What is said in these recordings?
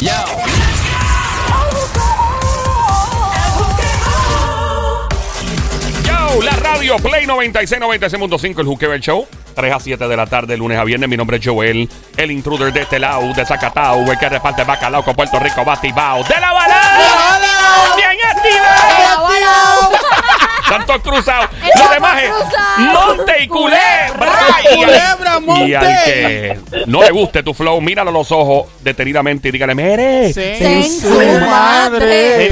Yo, la radio Play 96, 96.5, el Juquebel Show. 3 a 7 de la tarde, lunes a viernes. Mi nombre es Joel, el intruder de este lado, de Zacatau, el que reparte bacalao con Puerto Rico, batibao. ¡De la bala! ¡Bien activado! Tantos cruzados. Los demás es Monte y Culebra. Y al- Culebra, Monte. Y al que no le guste tu flow, míralo a los ojos detenidamente y dígale, mire. En su madre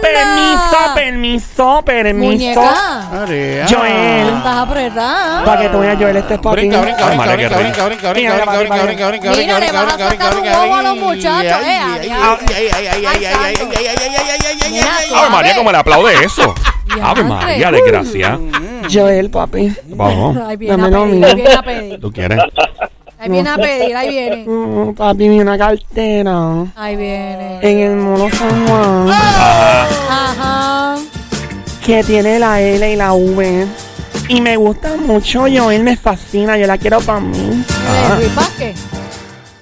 permiso, permiso, permiso. Joel. Estás apretada. Para que tú veas, Joel, este es para ti. Brinca, brinca, Ay, brinca, brinca, brinca, brinca, brinca, brinca, brinca, brinca, brinca, a sacar María, suave. como le aplaude eso. Ave María, desgracia. Joel, papi. Vamos. Ay, viene ¿Tú quieres? Ahí viene a pedir, ahí viene. Mm, papi, vi una cartera Ahí viene. en el mono San Juan Ajá. Ajá. que tiene la L y la V. Y me gusta mucho, Joel, me fascina. Yo la quiero para mí. Ah. De Luis Vázquez.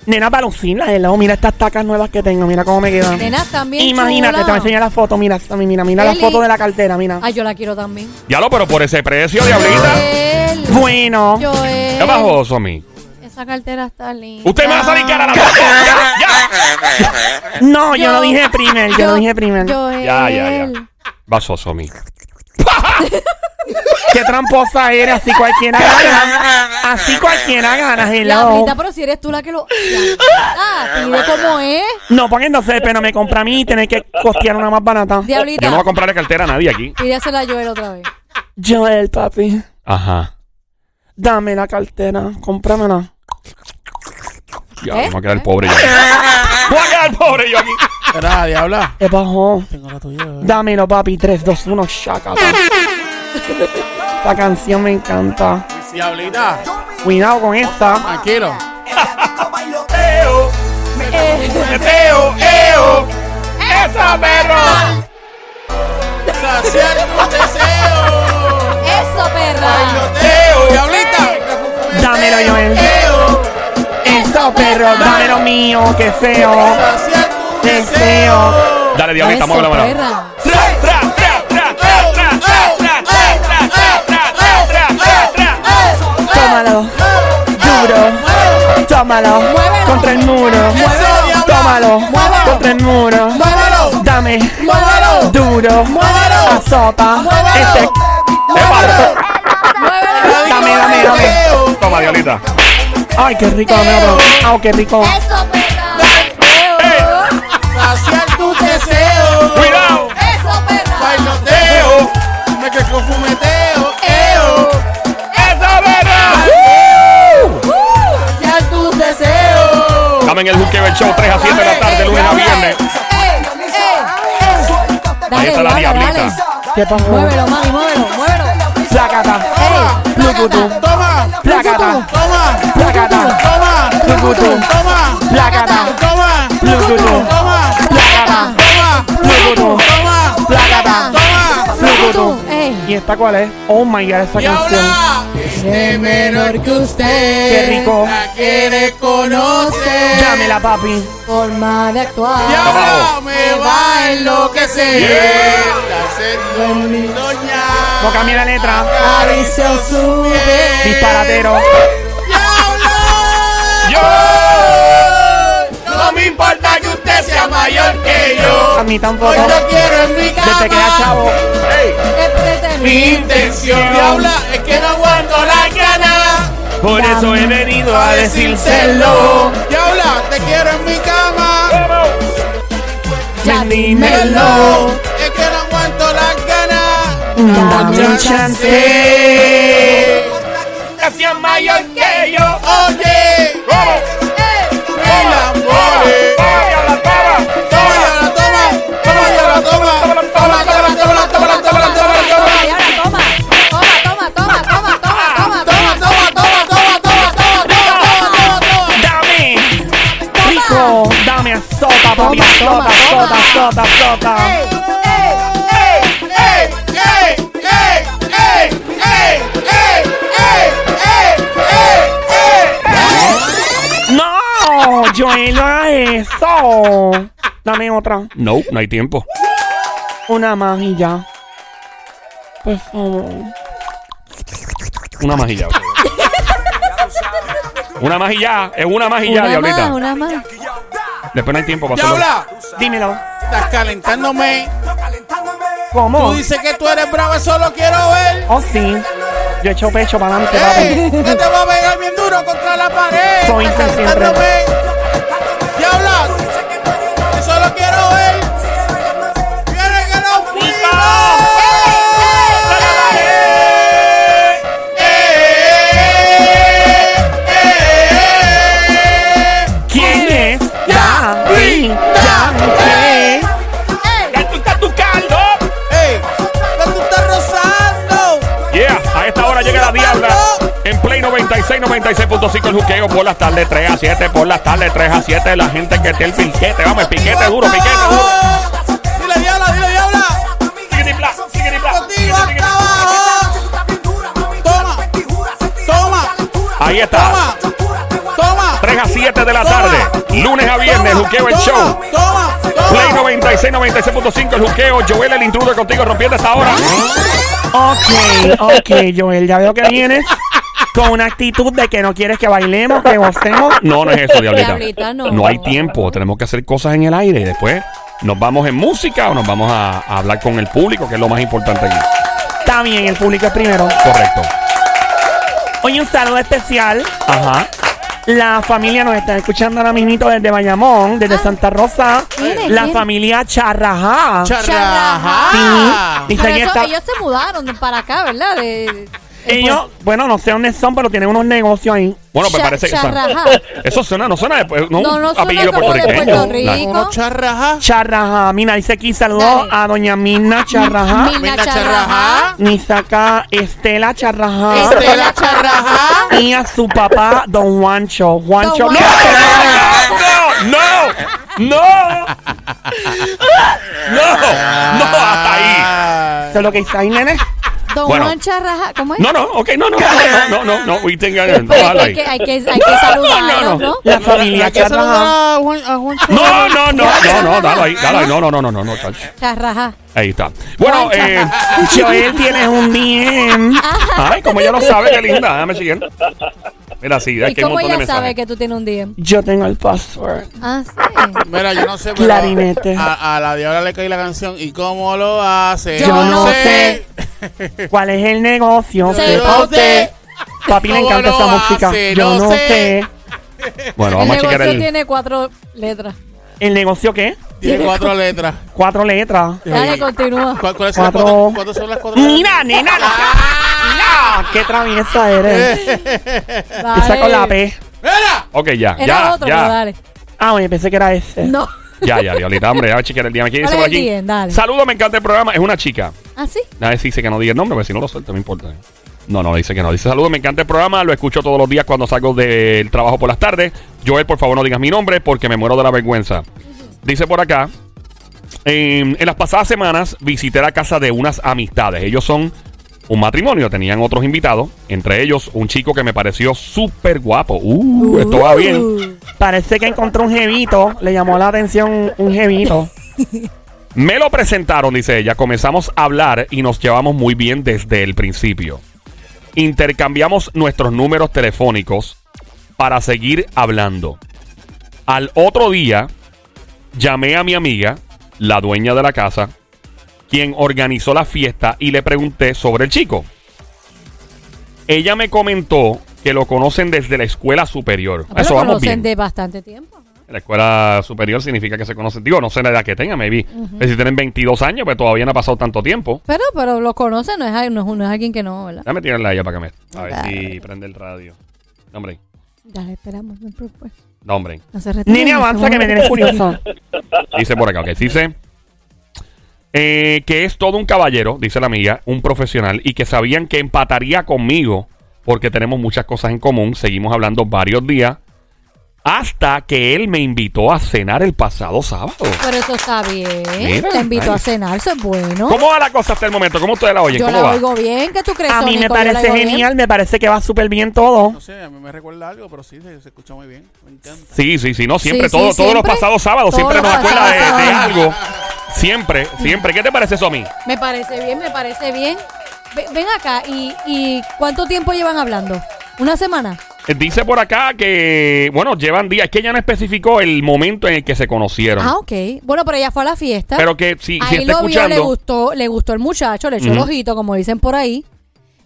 Nena, para lucirla de lado. Mira estas tacas nuevas que tengo. Mira cómo me quedan. Nenas también Imagínate, te voy a enseñar la foto. Mira, Sammy, mira, mira la foto de la cartera, mira. Ay, yo la quiero también. Ya lo, pero por ese precio, diablita. Joel. Bueno, Joel. ¿Qué bajó, Somi? Esa cartera está linda. Usted me va a salir cara a la ya. no, yo Yo- lo dije primero, yo lo dije primero. Joel. Ya, ya, ya. Vaso, Somi. Qué tramposa eres, así cualquiera gana. Así cualquiera gana, hello. Diablita, pero si eres tú la que lo. Ah, pide como es. No, porque entonces pero me compra a mí y tener que costear una más barata. Diablita. Yo no voy a comprarle cartera a nadie aquí. Pídesela a Joel otra vez. Joel, papi, Ajá. dame la cartera, cómpramela. Ya, ¿Eh? me voy a quedar pobre yo. Voy a quedar pobre yo aquí. Espera, diabla. ¿Qué bajó? Tengo la tuya. eh. Dámelo, papi, 3, 2, 1, shakata. Esta canción me encanta. Diablita, Cuidado con esta. tranquilo. Eo, meteo, eo. Esa perra. Saciar tu deseo. Eso, perra. Eo, diablita. Dámelo, Joel. Eo, Eso, perro, dámelo mío, qué feo. Deseo. Dale, diablita, Eso, mueve la mano. perra. Tra, tra, tra, tra, tra, tra, tra, tra, tra, tra, tra, tra, tra, tra, tra. Tómalo. Duro. Tómalo. Contra el muro. Tómalo. Muévelo. Contra el muro. Dame. Duro. Muévelo. Azota. Muévelo. Este. Dame, dame, dame. Toma, diablita. Ay, qué rico, dame otro. Ay, qué rico. Eso, perra. Saciar tu deseo. Cuidado. Eso, perra. Bailoteo. Me que con fumeteo. Eo. Esa perra. Saciar tu deseo. Estamos en el Juquebel Show 3 a 7 de la tarde, lunes a viernes. Ahí está la diablita. ¿Qué pasó? Muévelo, mami, muévelo, ¿Y esta cuál es? Oh my god, esta Y canción. ahora, de menor que usted. Qué rico. La quiere conocer. Dámela, papi. Forma de actuar. Y ahora me va a enloquecer. La en mi doña. No cambie la letra. Acarició su piel. Disparatero. Yo no me importa que sea mayor que yo. A mí tampoco. Hoy lo quiero en mi cama. Desde que era chavo. Este es Mi mi intención Diabla, es que no aguanto las ganas. Por eso he venido a decírselo. Diabla, te quiero en mi cama. Ya dímelo. Es que no aguanto las ganas. Dame un chance. Azota, toma, azota, azota, azota. ¡Ey! ¡Ey! ¡Ey, ey, ey, ey, ey, ey, ey, ey, ey, ey! No. Joel, no hagas eso. Dame otra. No, no hay tiempo. Una más y ya. Por favor. Una más y ya. Una más y ya. Es una más y ya, Una diablita. más, una más. Después no hay tiempo para hacerlo. Diabla, Dímelo. Estás calentándome. ¿Cómo? Tú dices que tú eres brava, solo quiero ver. Oh, sí. Yo echo pecho para adelante, ¡Ey! papi. Que te voy a pegar bien duro contra la pared. Soy Estás calentándome. Diabla, 96, 96.5 el juqueo por las tardes 3 a 7, por las tardes 3 a 7. La gente que esté el piquete, vamos, el piquete duro, piquete duro. Dile diabla, dile diabla. Hasta. Toma. Toma. Ahí está. Toma. Toma. 3 a 7 de la tarde. Lunes a viernes, el juqueo el Toma, show. Toma. Play Toma. 96, 96.5 el juqueo. Joel el intruder contigo rompiendo esta hora. Ok, ok, Joel, ya veo que vienes con una actitud de que no quieres que bailemos, que gocemos. No, no es eso, diablita. Diablita, no. hay tiempo. Tenemos que hacer cosas en el aire y después nos vamos en música o nos vamos a, a hablar con el público, que es lo más importante aquí. Está bien, el público es primero. Correcto. Hoy un saludo especial. Ajá. La familia nos está escuchando ahora mismo desde Bayamón, desde Ah. Santa Rosa. ¿Quién es? La ¿Quién? familia Charrajá. Charrajá. Sí. Dice Pero que eso- está- ellos se mudaron para acá, ¿verdad? De, Ellos, bueno, no sé dónde son, pero tienen unos negocios ahí. Bueno, pues Cha- parece que charrajá. eso suena, no suena de- no, No, un no suena apellido como de puertorriqueño. Puerto Rico. Uno charrajá. Charrajá. Mira, dice aquí saludos Dale. a doña Mirna Charrajá. Milna Milna Charrajá. charrajá. Ni saca Estela Charrajá. Estela charrajá. Y a su papá, don Juancho. Juancho. Don ¡No! No, no, no, no, no, hasta ahí. Eso es lo que dice ahí, nene. Don Bueno. Juan Charraja, ¿cómo es? No, no, ok, no, no, no, no, no, no, we tenga, no, Hay, que, hay que, hay que saludarlos, ¿no? La familia Hay que saludar Charrajá. a Juan, a Juan No, no, no, no, no, dale ahí, dale ahí, no, no, no, no, no, no. Charraja. Ahí está. Bueno, eh, Joel, tienes un DM. ay, como ella lo sabe, qué linda, déjame seguir. Mira, sí, ¿Y cómo ella sabe que tú tienes un DM? Yo tengo el password. Ah, sí. Mira, yo no sé, pero Clarinete. A, a la diabla le cae la canción. ¿Y cómo lo hace? Yo no sé. ¿Cuál es el negocio? Sí. Sepa usted. Papi le ¿Cómo encanta lo esta música. hace? Yo No no sé. sé. Bueno, El vamos a checar negocio el... tiene cuatro letras. ¿El negocio qué? Tiene cuatro letras. Cuatro letras. Dale, continúa. ¿Cuál- ¿Cuáles son las Cuatro. cuatro? ¿Cuántas son las cuatro? Mira, nena. Mira, qué traviesa eres. Esa con la P. ¡Mira! Ok, ya, Era ya, otro, pero ya. dale. Ah, oye, pensé que era ese. No. Ya, ya, Diablita, hombre, ya chequear el día. ¿Quién dice ¿Cuál por es el aquí? día? Dale. Saludos, me encanta el programa. Es una chica. ¿Ah, sí? A ver si dice que no diga el nombre, porque si no lo suelto, no importa. No, no, dice que no. Dice saludos, me encanta el programa. Lo escucho todos los días cuando salgo del trabajo por las tardes. Joel, por favor, no digas mi nombre porque me muero de la vergüenza. Dice por acá. En, en las pasadas semanas visité la casa de unas amistades. Ellos son un matrimonio. Tenían otros invitados. Entre ellos, un chico que me pareció súper guapo. Uh, esto va bien. Uh. Parece que encontró un jevito. Le llamó la atención un jevito. Me lo presentaron, dice ella. Comenzamos a hablar y nos llevamos muy bien desde el principio. Intercambiamos nuestros números telefónicos para seguir hablando. Al otro día, llamé a mi amiga, la dueña de la casa, quien organizó la fiesta y le pregunté sobre el chico. Ella me comentó que lo conocen desde la escuela superior. Pero Eso lo vamos conocen bien. de bastante tiempo. La escuela superior significa que se conocen. Digo, no sé la edad que tengan, maybe. Eh, Si tienen 22 años, pues todavía no ha pasado tanto tiempo. Pero, pero lo conocen, no es, no es, no es alguien que no, ¿verdad? Déjame tirarla a ella para que me. A ver Dale. si prende el radio. No, hombre. Dale, esperamos. No, hombre. no se Nene, avanza que me tienes curioso. Dice por acá, ok. Dice eh, que es todo un caballero, dice la amiga, un profesional, y que sabían que empataría conmigo porque tenemos muchas cosas en común. Seguimos hablando varios días hasta que él me invitó a cenar el pasado sábado. Pero eso está bien. Mira, Te ay. a cenar, eso es bueno. ¿Cómo va la cosa hasta el momento? ¿Cómo ustedes la oyen? Yo ¿Cómo la va? oigo bien. ¿Qué tú crees, A mí me parece bien. genial, me parece que va súper bien todo. No sé, a mí me recuerda algo, pero sí, se, se escucha muy bien. Me encanta. Sí, sí, sí, no, siempre, Sí, todo, sí, todos los siempre. pasados sábados, siempre nos acuerda de, algo. Siempre, siempre. ¿Qué te parece eso a mí? Me parece bien, me parece bien. Ve- Ven acá, ¿y, ¿y cuánto tiempo llevan hablando? ¿Una semana? Eh, Dice por acá que, bueno, llevan días, es que ella no especificó el momento en el que se conocieron. Ah, ok. Bueno, pero ella fue a la fiesta. Pero que si, si Ahí está lo vio, le escuchando, gustó, le gustó el muchacho, le echó el ojito, como dicen por ahí.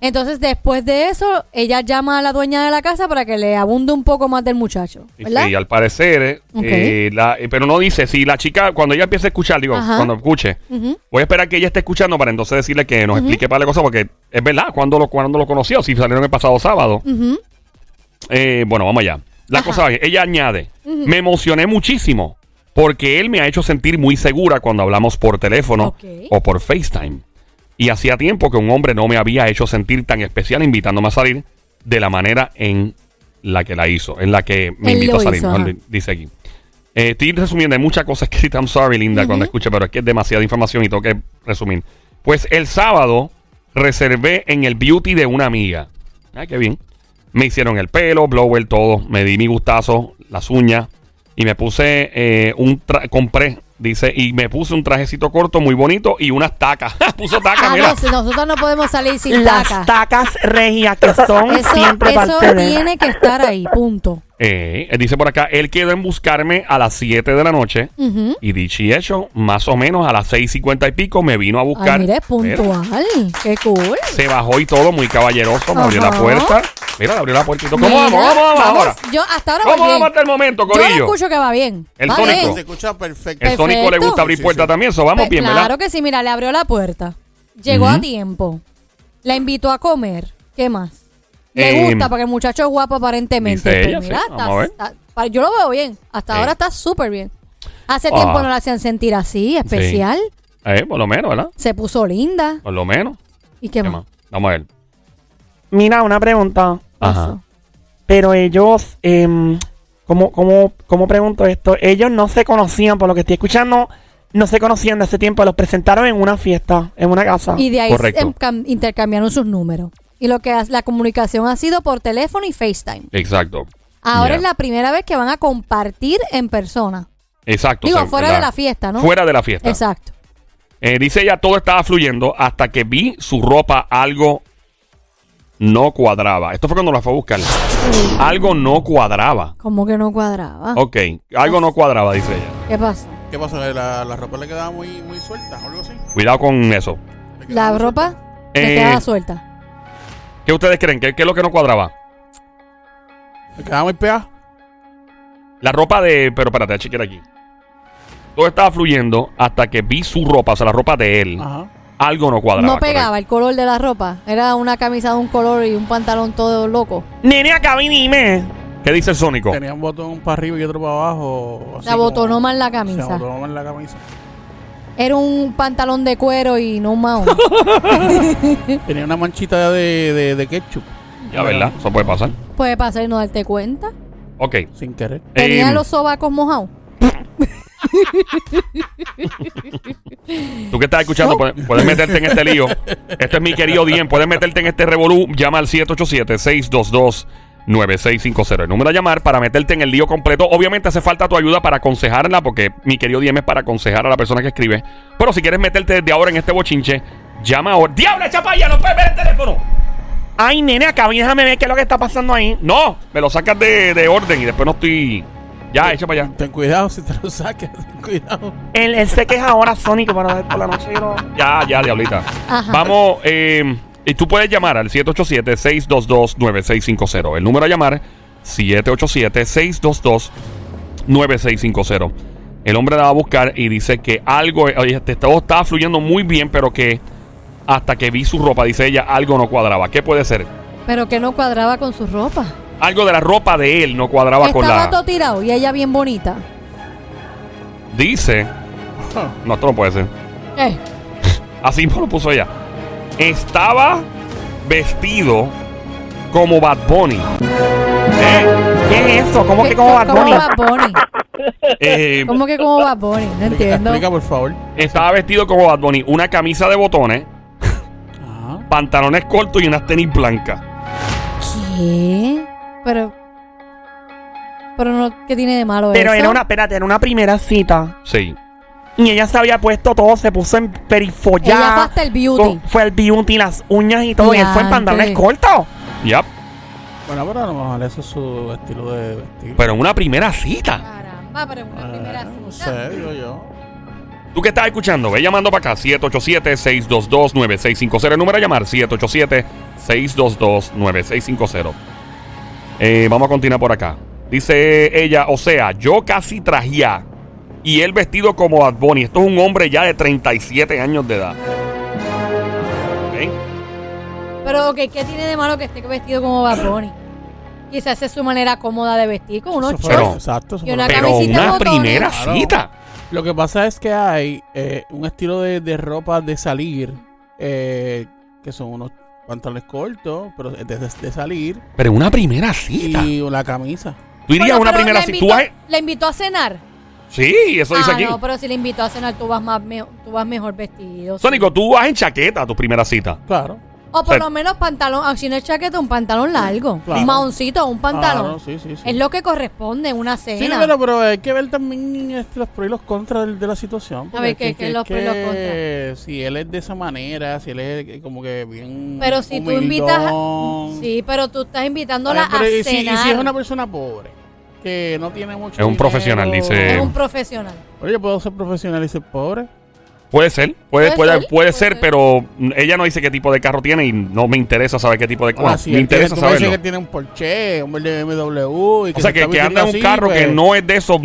Entonces, después de eso, ella llama a la dueña de la casa para que le abunde un poco más del muchacho, ¿verdad? Sí, al parecer, eh, eh, la- eh, pero no dice, si la chica, cuando ella empiece a escuchar, digo, Ajá. cuando escuche, voy a esperar que ella esté escuchando para entonces decirle que nos explique para la cosa, porque es verdad, cuando lo, cuando lo conoció, si salieron el pasado sábado. Eh, bueno, vamos allá. La Ajá. cosa es, ella añade, me emocioné muchísimo porque él me ha hecho sentir muy segura cuando hablamos por teléfono o por FaceTime. Y hacía tiempo que un hombre no me había hecho sentir tan especial invitándome a salir de la manera en la que la hizo, en la que me Él invitó a salir, dice aquí. Eh, estoy resumiendo, hay muchas cosas que I'm sorry, Linda, cuando escuche, pero es que es demasiada información y tengo que resumir. Pues el sábado reservé en el beauty de una amiga. Ay, qué bien. Me hicieron el pelo, blower, todo. Me di mi gustazo, las uñas. Y me puse eh, un compré, dice, y me puse un trajecito corto muy bonito y unas tacas. Puso tacas, Ah, mira. no, si nosotros no podemos salir sin Las taca. tacas regias que son Eso, siempre eso parte de... tiene que estar ahí, punto. Eh, dice por acá, él quedó en buscarme a las 7 de la noche. Y dicho y hecho, más o menos a las 6.50 y pico me vino a buscar. Ay, mire, Mira, puntual. Qué cool. se bajó y todo, muy caballeroso, me abrió la puerta. Mira, le abrió la puertita. ¿Cómo Mira, vamos? ¿Cómo vamos ahora? Yo hasta ahora ¿Cómo vamos hasta el momento, Yo Corillo? escucho que va bien. El Va tónico. bien. Se escucha perfecto. El Sónico le Perfecto. gusta abrir Sí, puertas sí. también, eso vamos Pues bien, claro ¿verdad? que sí, mira, le abrió la puerta. Llegó a tiempo. La invitó a comer. ¿Qué más? Le Eh, gusta porque el muchacho es guapo aparentemente. dice ella, mira, sí, está- vamos a ver. está- pa- yo lo veo bien. Hasta Eh. ahora está súper bien. Hace Ah. tiempo no la hacían sentir así, especial. Eh, por lo menos, ¿verdad? Se puso linda. Por lo menos. ¿Y qué, ¿Qué más? más? Vamos a ver. Mira, una pregunta. Ajá. Eso. Pero ellos, em, ¿cómo, cómo, ¿cómo pregunto esto? Ellos no se conocían, por lo que estoy escuchando, no se conocían de hace tiempo. Los presentaron en una fiesta, en una casa. Y de ahí Correcto. em- cam- intercambiaron sus números. Y lo que ha- la comunicación ha sido por teléfono y FaceTime. Exacto. Ahora es la primera vez que van a compartir en persona. Exacto. Digo, o sea, fuera de la fiesta, ¿no? Fuera de la fiesta. Exacto. Eh, dice ella, todo estaba fluyendo hasta que vi su ropa, algo no cuadraba. Esto fue cuando la fue a buscar. Algo no cuadraba. Como que no cuadraba. Ok, algo no cuadraba, dice ella. ¿Qué pasa? ¿Qué pasó? ¿La, la ropa le quedaba muy, muy suelta o algo así? Cuidado con eso. ¿Le quedaba La ropa Eh, le queda suelta. ¿Qué ustedes creen? ¿Qué, qué es lo que no cuadraba? ¿Le quedaba muy pegada? La ropa de... Pero espérate, a chequear aquí. Todo estaba fluyendo hasta que vi su ropa, o sea, la ropa de él. Ajá. Algo no cuadraba. No pegaba el color de la ropa. Era una camisa de un color y un pantalón todo loco. Nene, acá y dime. ¿Qué dice el Sónico? Tenía un botón para arriba y otro para abajo. Se abotonó mal la Se camisa. abotonó mal la camisa. Era un pantalón de cuero y no un mahón. Tenía una manchita de, de, de ketchup. Ya, ¿verdad? Eso puede pasar. Puede pasar y no darte cuenta. Ok. Sin querer. Tenía Eh, los sobacos mojados. Tú que estás escuchando, puedes, puedes meterte en este lío. Este es mi querido Dien. Puedes meterte en este revolú. Llama al 787-622-9650. El número a llamar para meterte en el lío completo. Obviamente hace falta tu ayuda para aconsejarla, porque mi querido Diem es para aconsejar a la persona que escribe. Pero si quieres meterte desde ahora en este bochinche, llama ahora. ¡Diablo, chapaya! ¡No puedes ver el teléfono! Ay, nene, acá déjame ver qué es lo que está pasando ahí. No, me lo sacas de, de orden y después no estoy. Ya, echa para allá. Ten cuidado si te lo saques. Ten cuidado. Él, él se queja ahora Sónico, pero por la noche yo lo... Ya, ya, diablita. Ajá. Vamos, eh, y tú puedes llamar al 787-622-9650. El número a llamar, 787-622-9650. El hombre la va a buscar y dice que algo, oye, este, todo estaba fluyendo muy bien, pero que hasta que vi su ropa, dice ella, algo no cuadraba. ¿Qué puede ser? Pero que no cuadraba con su ropa. Algo de la ropa de él no cuadraba con Estaba la... todo tirado y ella bien bonita. Dice... No, esto no puede ser. Eh, Así me lo puso ella. Estaba vestido como Bad Bunny. ¿Eh? ¿Qué es eso? ¿Cómo que como Bad Como Bunny? Bad Bunny. Eh, ¿Cómo que como Bad Bunny? No entiendo. Explica, por favor. estaba vestido como Bad Bunny. Una camisa de botones, Ajá. pantalones cortos y unas tenis blancas. ¿Qué? Pero. Pero no, ¿qué tiene de malo Pero eso? era una, espérate, era una primera cita. Sí. Y ella se había puesto todo, se puso en perifollada. Ella fue hasta el beauty. Con- Fue el beauty, las uñas y todo. Y él fue en pantalones cortos. Yep. Bueno, pero a lo mejor ese es su estilo de vestir. Pero en una primera cita. Caramba, pero en una Ah, primera no cita. sé, digo yo. ¿Tú qué estás escuchando? Ve llamando para acá. 787-622-9650. El número a llamar. 787-622-9650. Eh, vamos a continuar por acá. Dice ella, o sea, yo casi trajía y él vestido como Bad Bunny. Esto es un hombre ya de 37 años de edad. ¿Ok? Pero, ok, ¿qué tiene de malo que esté vestido como Bad Bunny? Quizás es su manera cómoda de vestir, con unos Pero- exacto. y una Pero una botones. primera Claro. cita. Lo que pasa es que hay eh, un estilo de, de ropa de salir eh, que son unos pantalones cortos, pero de, de- de salir Pero una primera cita. y la camisa. Tú irías Bueno, una primera cita. invitó, ¿Tú vas- ¿La invitó a cenar? Sí, eso dice ah, aquí. no, pero si la invitó a cenar, tú vas, más me- tú vas mejor vestido. sí. Sónico, tú vas en chaqueta a tu primera cita. Claro. O por o sea- lo menos pantalón, ah, si no es chaqueta, un pantalón largo. Claro. Un maoncito, un pantalón. Claro, sí, sí, sí. Es lo que corresponde en una cena. Sí, pero, pero hay que ver también este, los pros y los contras de, de la situación. A ver, ¿qué- es qué que- es los pros y los que Si él es de esa manera, si él es eh, como que bien. Pero si tú invitas. a- humildón. Sí, pero tú estás invitándola Ay, pero a y si, y cenar. si es una persona pobre, que no tiene mucho Es un profesional, dice- Es un profesional. Oye, yo puedo ser profesional y ser pobre. Puede ser, puede, Puede puede, ser, puede puede ser, ser. pero ella no dice qué tipo de carro tiene y no me interesa saber qué tipo de carro. si me él tiene- interesa me dices saberlo. que tiene un Porsche, un BMW. Y O sea, se que, que anda en un carro que pues, no es de esos.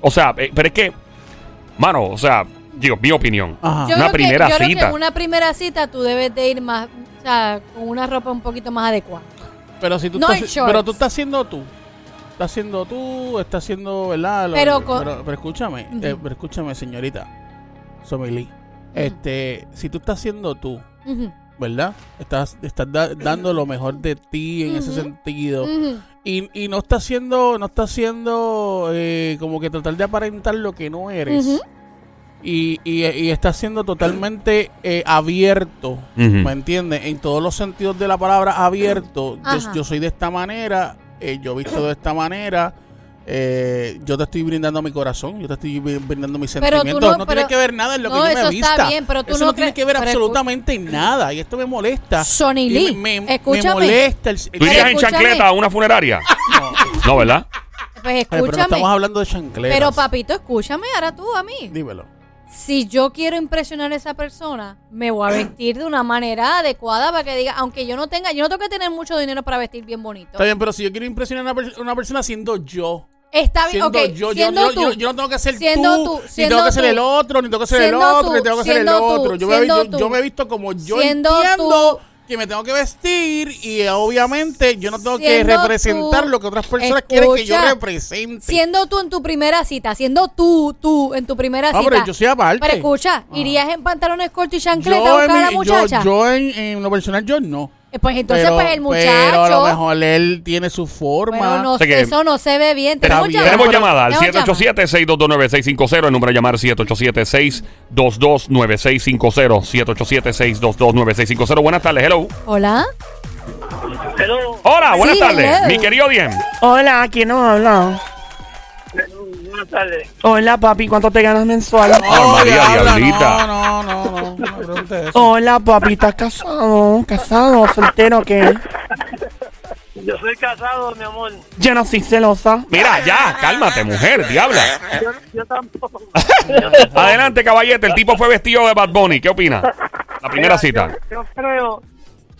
O sea, eh, pero es que, mano, o sea, digo, mi opinión. Ajá. Yo Una creo que- primera yo creo que cita. en una primera cita tú debes de ir más, o sea, con una ropa un poquito más adecuada. Pero si tú No estás, pero tú estás haciendo tú. Estás haciendo tú, estás haciendo, ¿verdad? Lo- Pero con- pero, pero escúchame, eh, pero escúchame, señorita. Somili. Este, si tú estás haciendo tú, ¿verdad? Estás, estás da- dando lo mejor de ti en ese sentido. Y, y no está haciendo, no está haciendo eh, como que tratar de aparentar lo que no eres. Y, y, y está siendo totalmente eh, abierto. ¿me entiendes? En todos los sentidos de la palabra abierto. Yo soy de esta manera, eh, yo visto de esta manera. eh, yo te estoy brindando mi corazón, yo te estoy bri- brindando mis Pero tú sentimientos. no- No, pero- tiene que ver nada en lo no, que yo me está vista. bien, pero tú eso no no tiene que ver absolutamente nada. Y esto me molesta. Sonny Lee, me, me- escúchame. me molesta. El, ¿Tú Pero irías en escúchame. chancleta a una funeraria? no, No, ¿verdad? Pues pero no escúchame. estamos hablando de chancletas. Pero papito, escúchame ahora tú a mí. Dímelo. Si yo quiero impresionar a esa persona, me voy a vestir de una manera adecuada para que diga, aunque yo no tenga, yo no tengo que tener mucho dinero para vestir bien bonito. Está bien, pero si yo quiero impresionar a una, per- una persona siendo yo. Está bien, Siendo ok, yo, siendo yo, tú. yo- yo no tengo que ser Siendo tú, tú, ni siendo tengo que ser tú. el otro, ni tengo que ser el otro, ni tengo que ser el otro. Yo me, he visto como yo Siendo entiendo. Que me tengo que vestir y obviamente yo no tengo que representar tú. lo que otras personas quieren que yo represente. Siendo tú en tu primera cita, siendo tú, tú en tu primera Ah, cita. pero yo soy aparte. Pero escucha, Ah. ¿irías en pantalones cortos y chancleta a yo, buscar a la muchacha? yo, yo en, en lo personal yo no. Eh, pues entonces, pero, pues el muchacho. pero a lo mejor él tiene su forma. Pero no O sea que- eso no se ve bien. Tenemos bien. llamada. Tenemos llamada al Tenemos llamada. 787-622-9650. El número a llamar 787-622-9650. 787-622-9650. Buenas tardes, hello. Hola. Hello, Hola, buenas Sí, tardes. hello. Mi querido Diem. Hola, ¿quién nos habla? Buenas tardes. Hola, papi, ¿cuánto te ganas mensual? Ay, María, diablita. No, no, no, no, no me preguntes eso. Hola, papi, ¿estás casado? ¿Casado? ¿Soltero qué? Yo soy casado, mi amor. Yo no soy celosa. Mira, ya, cálmate, mujer, diabla. Yo, yo tampoco. Adelante, caballete. El tipo fue vestido de Bad Bunny. ¿Qué opina? La primera Mira, cita. Yo, yo creo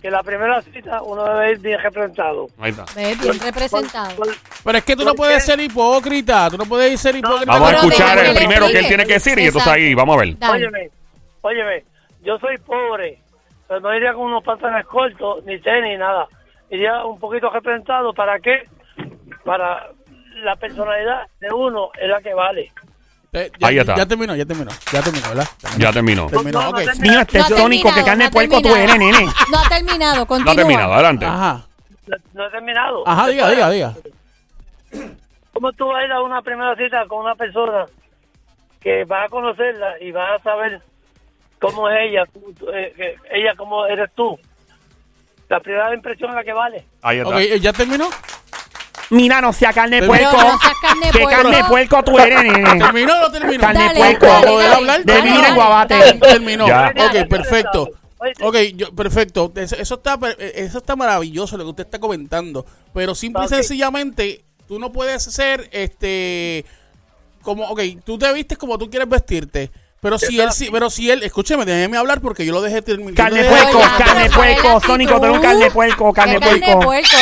que la primera cita uno debe ir bien representado. Ahí está. Bien representado. Pero es que tú no ¿Por puedes qué? ser hipócrita. Tú no puedes ser hipócrita. Vamos a pero escuchar déjame el que le primero que él explique. tiene que decir y entonces Exacto. ahí vamos a ver. Dale. Óyeme, óyeme, yo soy pobre, pero no iría con unos pantalones cortos, ni tenis, ni nada. Iría un poquito representado. ¿Para qué? Para la personalidad de uno es la que vale. Eh, ya, Ahí está. Ya terminó, ya terminó. Ya terminó, ¿verdad? Ya terminó. Terminó, No, no, ok. terminó. Mío, este No ha sónico, que terminado, carne no de ha puerco tú terminado. eres, nene. No ha terminado, No continúa. ha terminado. Adelante. Ajá. No, no he terminado. Ajá, diga, diga, diga. ¿Cómo tú vas a ir a una primera cita con una persona que vas a conocerla y vas a saber cómo es ella, tú- eh, que- ella cómo eres tú? La primera impresión es la que vale. Ahí está. Ok, ¿eh, ¿ya terminó? Mira, no sea carne de puerco. no seas carne ¿Qué puerco. carne de puerco tú eres, nene? ¿Terminó o no terminó? Carne de puerco. dale, ¿Poder dale, hablar? dale, De vino dale, en guabate. Terminó. Ya. Ok, perfecto. Ok, yo, perfecto. Eso, eso está, per- eso está maravilloso lo que usted está comentando. Pero simple y sencillamente, tú no puedes ser este. Como, ok, tú te vistes como tú quieres vestirte. Pero si él, sí, pero si él, escúcheme, déjeme hablar porque yo lo dejé terminar. Carne puerco, carne de pero ¿cuál es la puerco. Sónico, tú eres un carne de puerco, carne de ¿Qué carne de puerco.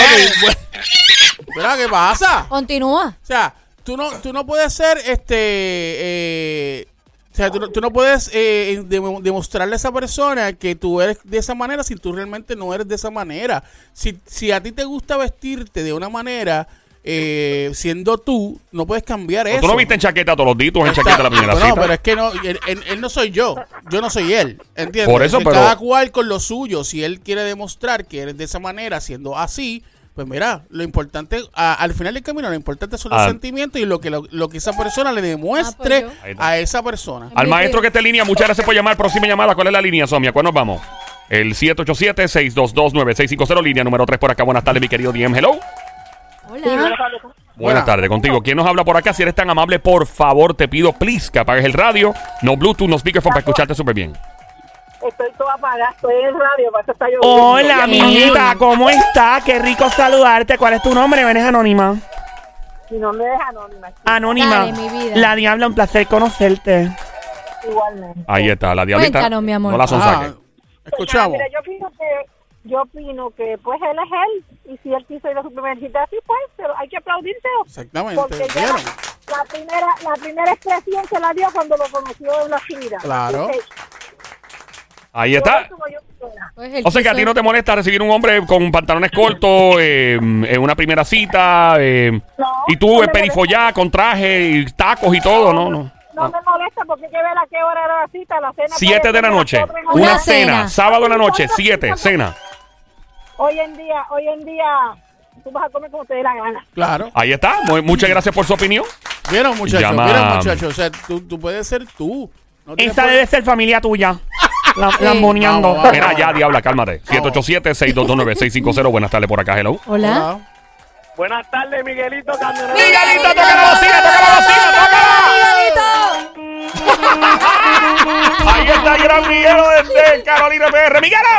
¿Verdad? ¿Qué pasa? Continúa. O sea, tú no, tú no puedes ser este. eh, o sea, tú no, tú no puedes eh, dem- demostrarle a esa persona que tú eres de esa manera si tú realmente no eres de esa manera. Si, si a ti te gusta vestirte de una manera, eh, siendo tú, no puedes cambiar eso. Tú no viste en chaqueta todos los días, tú en Está- chaqueta la primera no, cita. pero es que no, él, él- él no soy yo, yo no soy él, ¿entiendes? Por eso, Que pero- Cada cual con lo suyo, si él quiere demostrar que eres de esa manera, siendo así, pues mira, lo importante, a- al final del camino, lo importante son los Ah. sentimientos y lo que, lo, lo que esa persona le demuestre Ah, pues a esa persona. Al maestro que está en línea, muchas gracias por llamar. Próxima llamada, ¿cuál es la línea, Somia? ¿Cuál nos vamos? El 787-622-9650, línea número 3 por acá. Buenas tardes, mi querido DM. Hello. Hola. Buenas Buena. tardes contigo. ¿Quién nos habla por acá? Si eres tan amable, por favor, te pido, please, que apagues el radio. No Bluetooth, no speakerphone para escucharte súper bien. Estoy toda apagada, estoy en el radio, para eso está lloviendo. Hola, amiguita, ¿cómo estás? Qué rico saludarte. ¿Cuál es tu nombre? ¿Eres anónima? Mi nombre es Anónima, Anónima. Dale, mi vida. La diabla, un placer conocerte. igualmente. Ahí está, la diablita. Cuéntanos, mi amor. No la sonsaque. Ah, escuchamos. Mira, yo opino que yo opino que pues él es él y si él quiso ir a su primera cita así pues pero hay que aplaudírselo Exactamente, porque ya ¿vieron? la primera la primera expresión se la dio cuando lo conoció en la gira Claro. Ahí está. como yo fuera. Pues O sea que a ti no te molesta recibir un hombre con pantalones cortos eh, en una primera cita eh, No, y tú no perifollá con traje y tacos y todo, ¿no? no. no me molesta porque hay que ver a qué hora era la cita la cena Siete de la noche, una cena, cena. sábado en la noche, siete, cena. hoy en día hoy en día tú vas a comer como te dé la gana Claro. Ahí está. Mu- Muchas gracias por su opinión. ¿Vieron, muchachos? ¿Vieron, muchachos? O sea, tú, tú puedes ser tú. No por- debe ser familia tuya. La, Sí. lamboneando. Vamos, Mira, ya, diabla, cálmate. 787-622-9650. Buenas tardes por acá, hello. Hola. Hola. Buenas tardes, Miguelito Camionero. Miguelito, toca la bocina, toca la bocina, tócala. Ahí está el gran Miguelo desde Carolina PR. ¡Miguelo!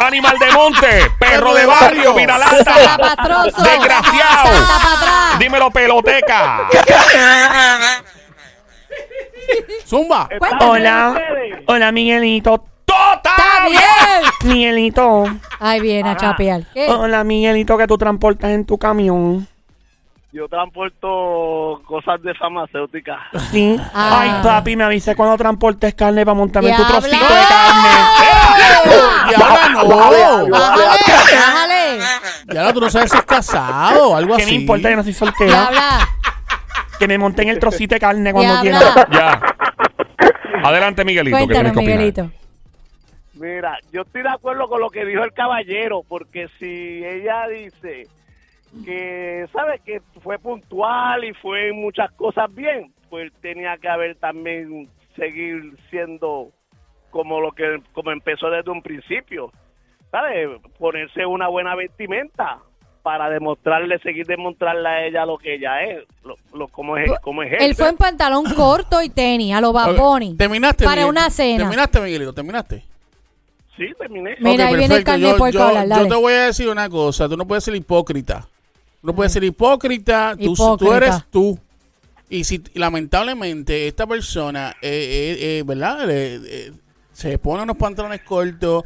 Animal de monte, perro de barrio, viralata, desgraciado. Dímelo, peloteca. Zumba. Hola. Hola, Miguelito. ¡Está ¡Total! bien! Miguelito. Ahí viene a chapear. ¿Qué? Hola, Miguelito, que tú transportas en tu camión. Yo transporto cosas de farmacéutica. Sí. Ah. Ay, papi, me avise cuando transportes carne para montarme en tu Diabla. trocito de carne. Ya no. Bájale, bájale. Ya no, tú no sabes si es casado o algo ¿Qué así. me importa? Yo no soy soltera. Diabla. Que me monte en el trocito de carne cuando quiera. Diabla. Ya. Adelante, Miguelito. que tienes Cuéntanos, que opinar. Miguelito. Mira, yo estoy de acuerdo con lo que dijo el caballero, porque si ella dice que, ¿sabes? Que fue puntual y fue en muchas cosas bien, pues tenía que haber también seguir siendo como lo que como empezó desde un principio, ¿sabes? Ponerse una buena vestimenta para demostrarle, seguir demostrarle a ella lo que ella es, lo, lo- cómo es, cómo es Él fue en pantalón corto y tenis, a lo Bunny. Terminaste. Para Miguel? una cena. Terminaste, Miguelito. Terminaste. Sí, terminé. Mira, ahí viene el perfecto. carne yo, puerco yo- yo te voy a decir una cosa. Tú no puedes ser hipócrita. Tú no puedes ser hipócrita. Tú, tú Hipócrita. eres tú. Y si lamentablemente esta persona, eh, eh, eh, ¿verdad? Eh, eh, se pone unos pantalones cortos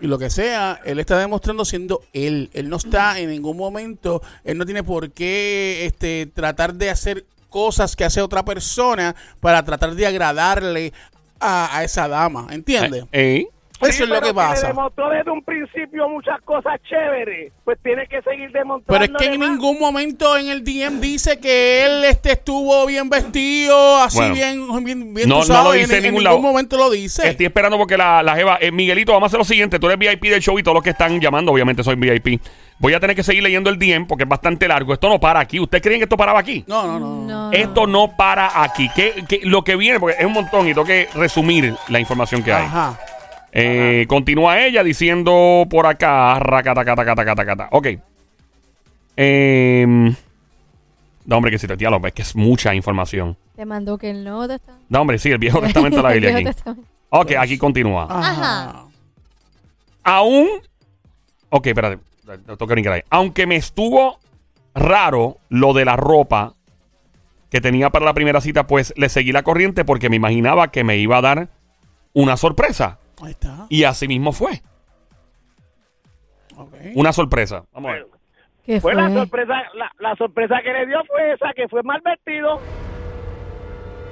y lo que sea, él está demostrando siendo él. Él no está en ningún momento, él no tiene por qué este, tratar de hacer cosas que hace otra persona para tratar de agradarle a, esa dama. ¿Entiendes? Eh, Eso Sí, es lo que pasa. demostró desde un principio muchas cosas chéveres. Pues tiene que seguir demostrando. Pero es que en ningún momento en el DM dice que él este estuvo bien vestido, así Bueno. bien, bien, bien No- tú no lo dice en, en ningún ningún lado. momento lo dice. Estoy esperando porque la, la Jeva. eh, Miguelito, vamos a hacer lo siguiente. Tú eres VIP del show y todos los que están llamando, obviamente soy VIP. Voy a tener que seguir leyendo el DM porque es bastante largo. Esto no para aquí. ¿Ustedes creen que esto paraba aquí? No, no, no. No, no. Esto no para aquí. ¿Qué, qué- lo que viene, porque es un montón y tengo que resumir la información que hay. Ajá. Eh, continúa ella diciendo por acá. Racatacatacatacatacata. Ok. Eh, no, hombre, que si te tía, es que es mucha información. Te mandó que el Nuevo Testamento. No, hombre, sí, el Viejo Testamento de la Biblia aquí. Ok, aquí continúa. Ajá. Aún. Ok, espérate. Tengo que brincar ahí. Aunque me estuvo raro lo de la ropa que tenía para la primera cita, pues le seguí la corriente porque me imaginaba que me iba a dar una sorpresa. Ahí está. Y así mismo fue. Una sorpresa. Vamos a ver. ¿Qué fue? Pues la sorpresa, la, la sorpresa que le dio fue esa, que fue mal vestido.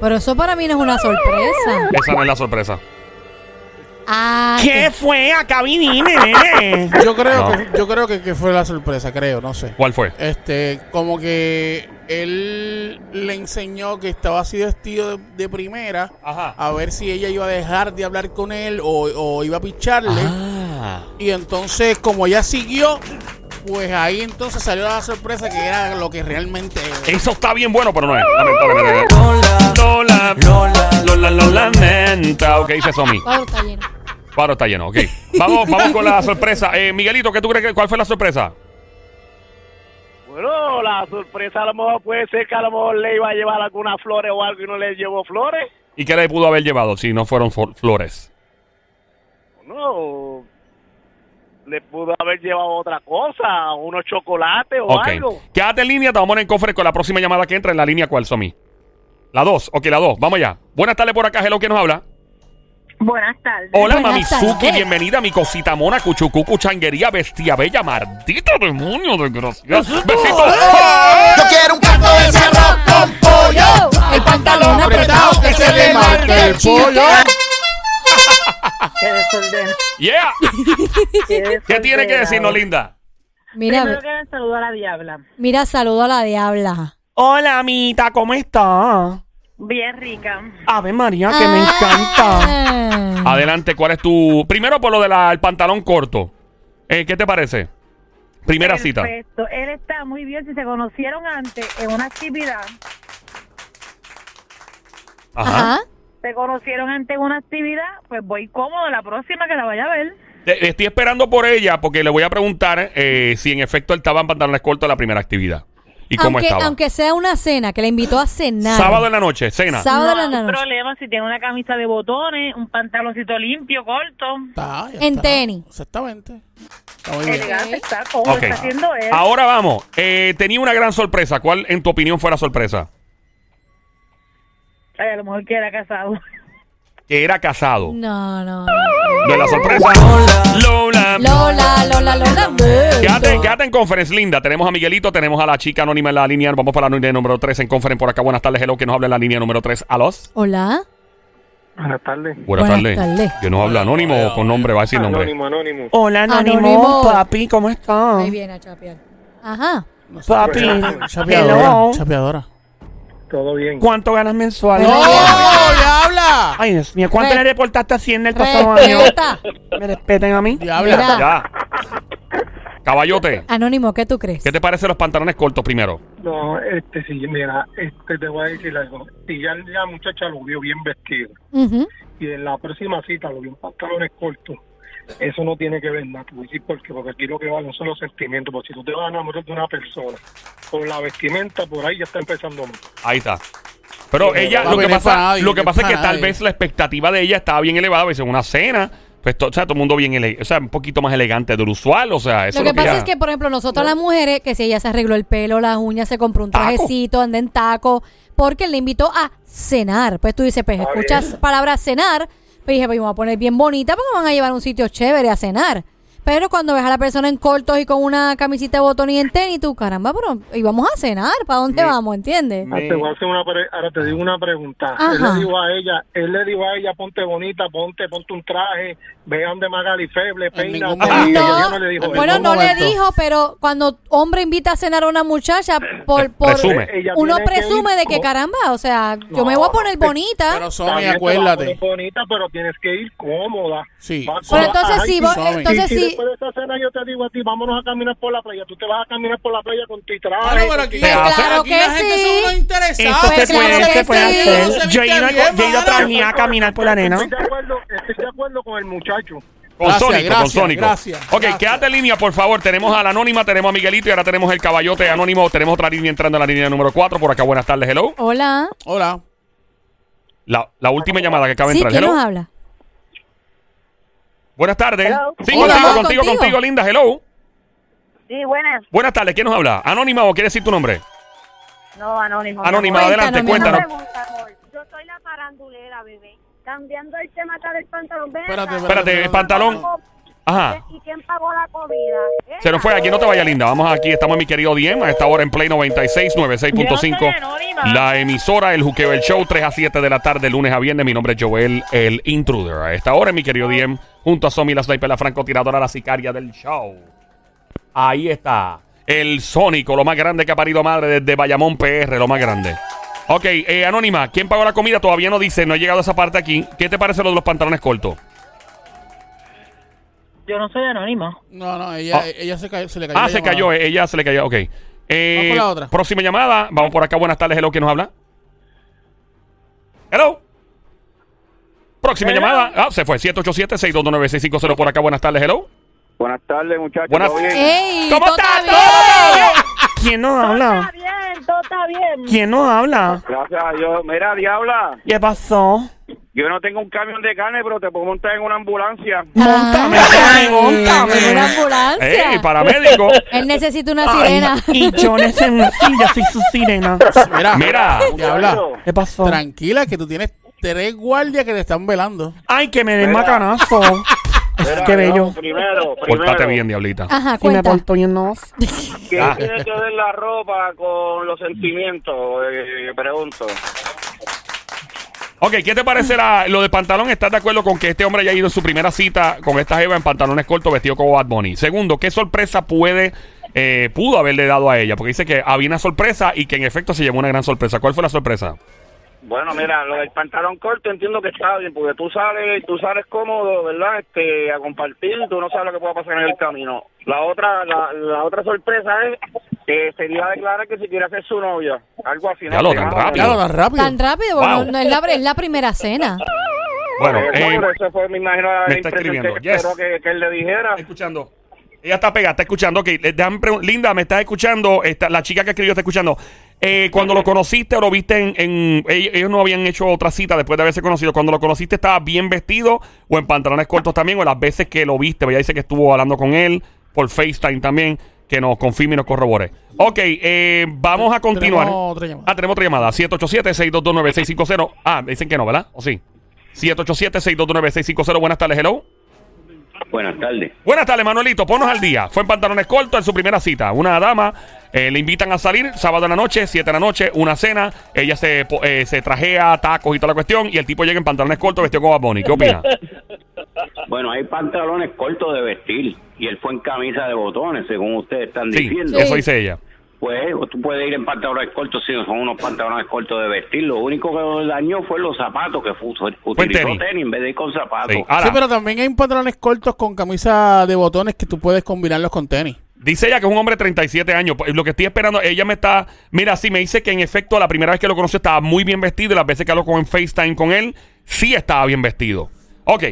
Pero eso para mí no es una sorpresa. Esa no es la sorpresa. Ah, ¿Qué fue? Acá vinime, nene. Yo creo, No. que, yo creo que, que fue la sorpresa, creo, no sé. ¿Cuál fue? Este, como que él le enseñó que estaba así vestido de, de primera, Ajá. a ver si ella iba a dejar de hablar con él o, o iba a picharle. Ah. Y entonces, como ella siguió, pues ahí entonces salió la sorpresa que era lo que realmente Eso está bien bueno, pero no es. Lamentablemente. Lola, Lola, Lola, lo lamenta. Ok, dice Somi. Pablo está lleno. Cuadro está lleno, ok. Vamos, vamos con la sorpresa. Eh, Miguelito, ¿qué tú crees que cuál fue la sorpresa? Bueno, la sorpresa a lo mejor puede ser que a lo mejor le iba a llevar algunas flores o algo y no le llevó flores. ¿Y qué le pudo haber llevado si no fueron flores? No, le pudo haber llevado otra cosa, unos chocolates o algo. Quédate en línea, te vamos a poner en cofre con la próxima llamada que entra en la línea cuál, Somi. La 2, ok, la 2. Vamos allá. Buenas tardes por acá, hello, ¿quién nos habla? Buenas tardes. Hola, Buenas Mamizuki, tardes. bienvenida a mi cosita mona, cuchucucu, changuería, bestia bella, maldito demonio, desgraciado. Besito. Yo quiero un canto de cerro con pollo. El pantalón apretado que se le marque el pollo. Qué desorden. Yeah. Qué, ¿Qué tiene que decirnos, linda? Mira, Primero que me saludo a la diabla. mira, saludo a la diabla. Hola, amita, ¿cómo está? Bien rica. Ave María, que me encanta. Ah. Adelante, ¿cuál es tu. Primero por lo del pantalón corto. Eh, ¿Qué te parece? Primera cita. Perfecto. Él está muy bien. Si se conocieron antes en una actividad, Ajá. Ajá. Se conocieron antes en una actividad, pues voy cómodo la próxima que la vaya a ver. Te- Estoy esperando por ella porque le voy a preguntar eh, si en efecto él estaba en pantalones cortos la primera actividad. ¿Y cómo aunque, estaba? aunque sea una cena, que la invitó a cenar. Sábado en la noche, cena. Sábado no en la hay noche. problema si tiene una camisa de botones, un pantaloncito limpio, corto. Está, En está. tenis. Exactamente. Está muy bien. Elegante, está cómodo, está haciendo él. Ahora vamos. Eh, tenía una gran sorpresa. ¿Cuál, en tu opinión, fue la sorpresa? Ay, a lo mejor que era casado. Que era casado. No, no. ¿No es la sorpresa? Lola. Lola, Lola, Lola. Quédate, quédate en conference, linda. Tenemos a Miguelito, tenemos a la chica anónima en la línea. Vamos para la línea número 3 en conference por acá. Buenas tardes, hello, que nos habla en la línea número 3. ¿Alos? Hola. Buenas tardes. Buenas, tardes. Que nos habla anónimo o con nombre, va a decir nombre. Anónimo, anónimo. Hola, Anónimo, Anónimo. papi, ¿cómo está? Ahí viene a chapear. Ajá. Papi, Chapeadora. Chapeadora. Todo bien. ¿Cuánto ganas mensual? ¡No! ¡Diabla! Ay, Dios mío, ¿cuánto Re- le reportaste a Hacienda el pasado año? Respeta. ¿Me respeten a mí? ¡Diabla! Mira. Ya. Caballote, Anónimo, ¿qué tú crees? ¿qué te parecen los pantalones cortos primero? No, este sí, mira, este te voy a decir algo. Si ya la muchacha lo vio bien vestido Ujú. y en la próxima cita lo vio en pantalones cortos, eso no tiene que ver nada. Te voy a decir por qué, porque aquí lo que valen son los sentimientos. Porque si tú te vas a enamorar de una persona por la vestimenta, por ahí ya está empezando mal. Ahí está. Pero ella, a lo que pasa, lo que pasa es que tal vez la expectativa de ella estaba bien elevada, pues en una cena, pues to- o sea, todo el mundo bien elegante, o sea, un poquito más elegante del usual, o sea, eso Lo que es pasa ella- es que, por ejemplo, nosotros las mujeres, que si ella se arregló el pelo, las uñas, se compró un Taco. trajecito, anda en taco, porque le invitó a cenar. Pues tú dices, pues escuchas bien. palabra cenar, pues dije, pues me a poner bien bonita porque me van a llevar a un sitio chévere a cenar. Pero cuando ves a la persona en cortos y con una camisita de botón y en tenis, tú, caramba, pero íbamos a cenar, ¿para dónde Me- vamos? ¿Entiendes? Ah, te voy a hacer una pre- ahora te digo una pregunta. Él Ajá. le dijo a ella, él le dijo a ella, ponte bonita, ponte, ponte un traje, vean de Magali Feble, peina. y ella No, no le dijo bueno, no le dijo, pero cuando hombre invita a cenar a una muchacha, por, por Presume. Uno que presume ir de que caramba, o sea, yo me voy a poner bonita. Pero Somi, acuérdate. bonita, pero tienes que ir cómoda. Sí. Pero entonces sí, entonces y sí. Después de esa cena yo te digo a ti, vámonos a caminar por la playa. Tú te vas a caminar por la playa con tu traje. Pero con aquí, Claro aquí que la gente sí. son unos interesados. Pues se claro puede, que se puede sí. hacer. No se Yo he viste ido, bien, yo he ido mano. también a caminar por la arena. Estoy de acuerdo, estoy de acuerdo con el muchacho. Con Gracias, Sónico, con gracias, Sónico. gracias, ok, gracias. quédate en línea, por favor. Tenemos a la anónima, tenemos a Miguelito y ahora tenemos el caballote anónimo. Tenemos otra línea entrando a la línea número 4. Por acá, buenas tardes, hello. Hola. Hola. La, la última llamada que acaba de Sí, entrar, ¿quién hello. nos habla? Buenas tardes. Hello. Sí, Hola. contigo, contigo, Contigo. contigo, linda, hello. Sí, buenas. Buenas tardes, ¿quién nos habla? ¿Anónima o quiere decir tu nombre? No, anónimo. Anónima, adelante, cuéntanos. Pregunta. Yo soy la farandulera, bebé. Cambiando el tema acá del pantalón. Ven Espérate. Espérate, el pantalón. Ajá. ¿Y quién pagó la comida? Se nos fue, aquí no te vaya linda. Vamos aquí, estamos en mi querido Diem, a esta hora en Play 96, 96.5. La emisora, el juqueo, el show, 3 a 7 de la tarde, lunes a viernes. Mi nombre es Joel, el intruder. A esta hora en mi querido Diem, junto a Somi, la sniper, la francotiradora, la sicaria del show. Ahí está. El Sónico, lo más grande que ha parido madre desde Bayamón PR, lo más grande. Ok, eh, Anónima, ¿quién pagó la comida? Todavía no dice, no he llegado a esa parte aquí. ¿Qué te parece lo de los pantalones cortos? Yo no soy anónima. No, no, ella, Ah. ella se, cayó, se le cayó. Ah, la se llamada. cayó, eh, ella se le cayó, ok. Eh, Vamos con la otra. Próxima llamada, vamos por acá, buenas tardes, hello, ¿quién nos habla? Hello. Próxima Hello. llamada, ah, se fue, 787-629-650 por acá, buenas tardes, hello. Buenas tardes, muchachos. Buenas- ¿Todo. ¿Cómo ¿todo estás? bien? ¿Quién nos Todo habla? está bien, todo está bien. ¿Quién nos habla? Gracias a Dios. Mira, Diabla, ¿Qué pasó? yo no tengo un camión de carne, pero te puedo montar en una ambulancia. Montame, Ay, montame. en una ambulancia. ¡Ey, paramédico! Él necesita una Ay, sirena. y yo necesito, yo soy su sirena. Mira, Mira. ¿Qué pasó? tranquila que tú tienes tres guardias que te están velando. Ay, que me den Mira. macanazo. mira, Qué bello. no, primero, Pórtate primero, bien, diablita. Ajá, Si me cuenta. porto bien, no. ¿qué Ah. tiene que ver la ropa con los sentimientos? Eh, pregunto. Ok, ¿qué te parece la- lo de pantalón? ¿Estás de acuerdo con que este hombre haya ido en su primera cita con esta jeva en pantalones cortos vestido como Bad Bunny? Segundo, ¿qué sorpresa puede, eh, pudo haberle dado a ella? Porque dice que había una sorpresa y que en efecto se llevó una gran sorpresa. ¿Cuál fue la sorpresa? Bueno, mira, lo del pantalón corto entiendo que está bien, porque tú sales, tú sales cómodo, ¿verdad? Este, a compartir, tú no sabes lo que pueda pasar en el camino. La otra, la, la otra sorpresa es que sería declarar que si quiere hacer su novia, algo así. Ya lo sé, tan rápido. Claro, tan rápido. Tan rápido, Wow. bueno, no, es, la, es la primera cena. Bueno, Por eso, eh, eso fue, me imagino, la me está escribiendo. que Yes. esperó que, que él le dijera. está escuchando. Ella está pegada, está escuchando. Ok, Linda, ¿me estás escuchando? Esta- la chica que escribió está escuchando. Eh, cuando lo conociste o lo viste en, en- Ellos, no habían hecho otra cita después de haberse conocido. Cuando lo conociste, ¿estaba bien vestido o en pantalones cortos también? O las veces que lo viste, ella dice que estuvo hablando con él por FaceTime también. Que nos confirme y nos corrobore. Ok, eh, vamos a continuar. Tenemos otra llamada. Ah, tenemos otra llamada. 787-622-9650. Ah, dicen que no, ¿verdad? ¿O sí? 787-622-9650. Buenas tardes, hello. Buenas tardes. Buenas tardes, Manuelito. Ponos al día. Fue en pantalones cortos en su primera cita. Una dama eh, le invitan a salir sábado en la noche, 7 de la noche, una cena. Ella se, po- eh, se trajea, tacos y toda la cuestión. Y el tipo llega en pantalones cortos vestido como Bad. ¿Qué opina? Bueno, hay pantalones cortos de vestir y él fue en camisa de botones, según ustedes están Sí, diciendo. eso dice ella. Pues tú puedes ir en pantalones cortos si no son unos pantalones cortos de vestir. Lo único que lo dañó fue los zapatos que utilizó tenis. tenis. en vez de ir con zapatos. Sí. Sí, pero también hay pantalones cortos con camisa de botones que tú puedes combinarlos con tenis. Dice ella que es un hombre de 37 años. Pues, Lo que estoy esperando, ella me está. Mira, sí, me dice que en efecto, la primera vez que lo conoció estaba muy bien vestido. Y las veces que habló con en FaceTime con él, sí estaba bien vestido. Ok.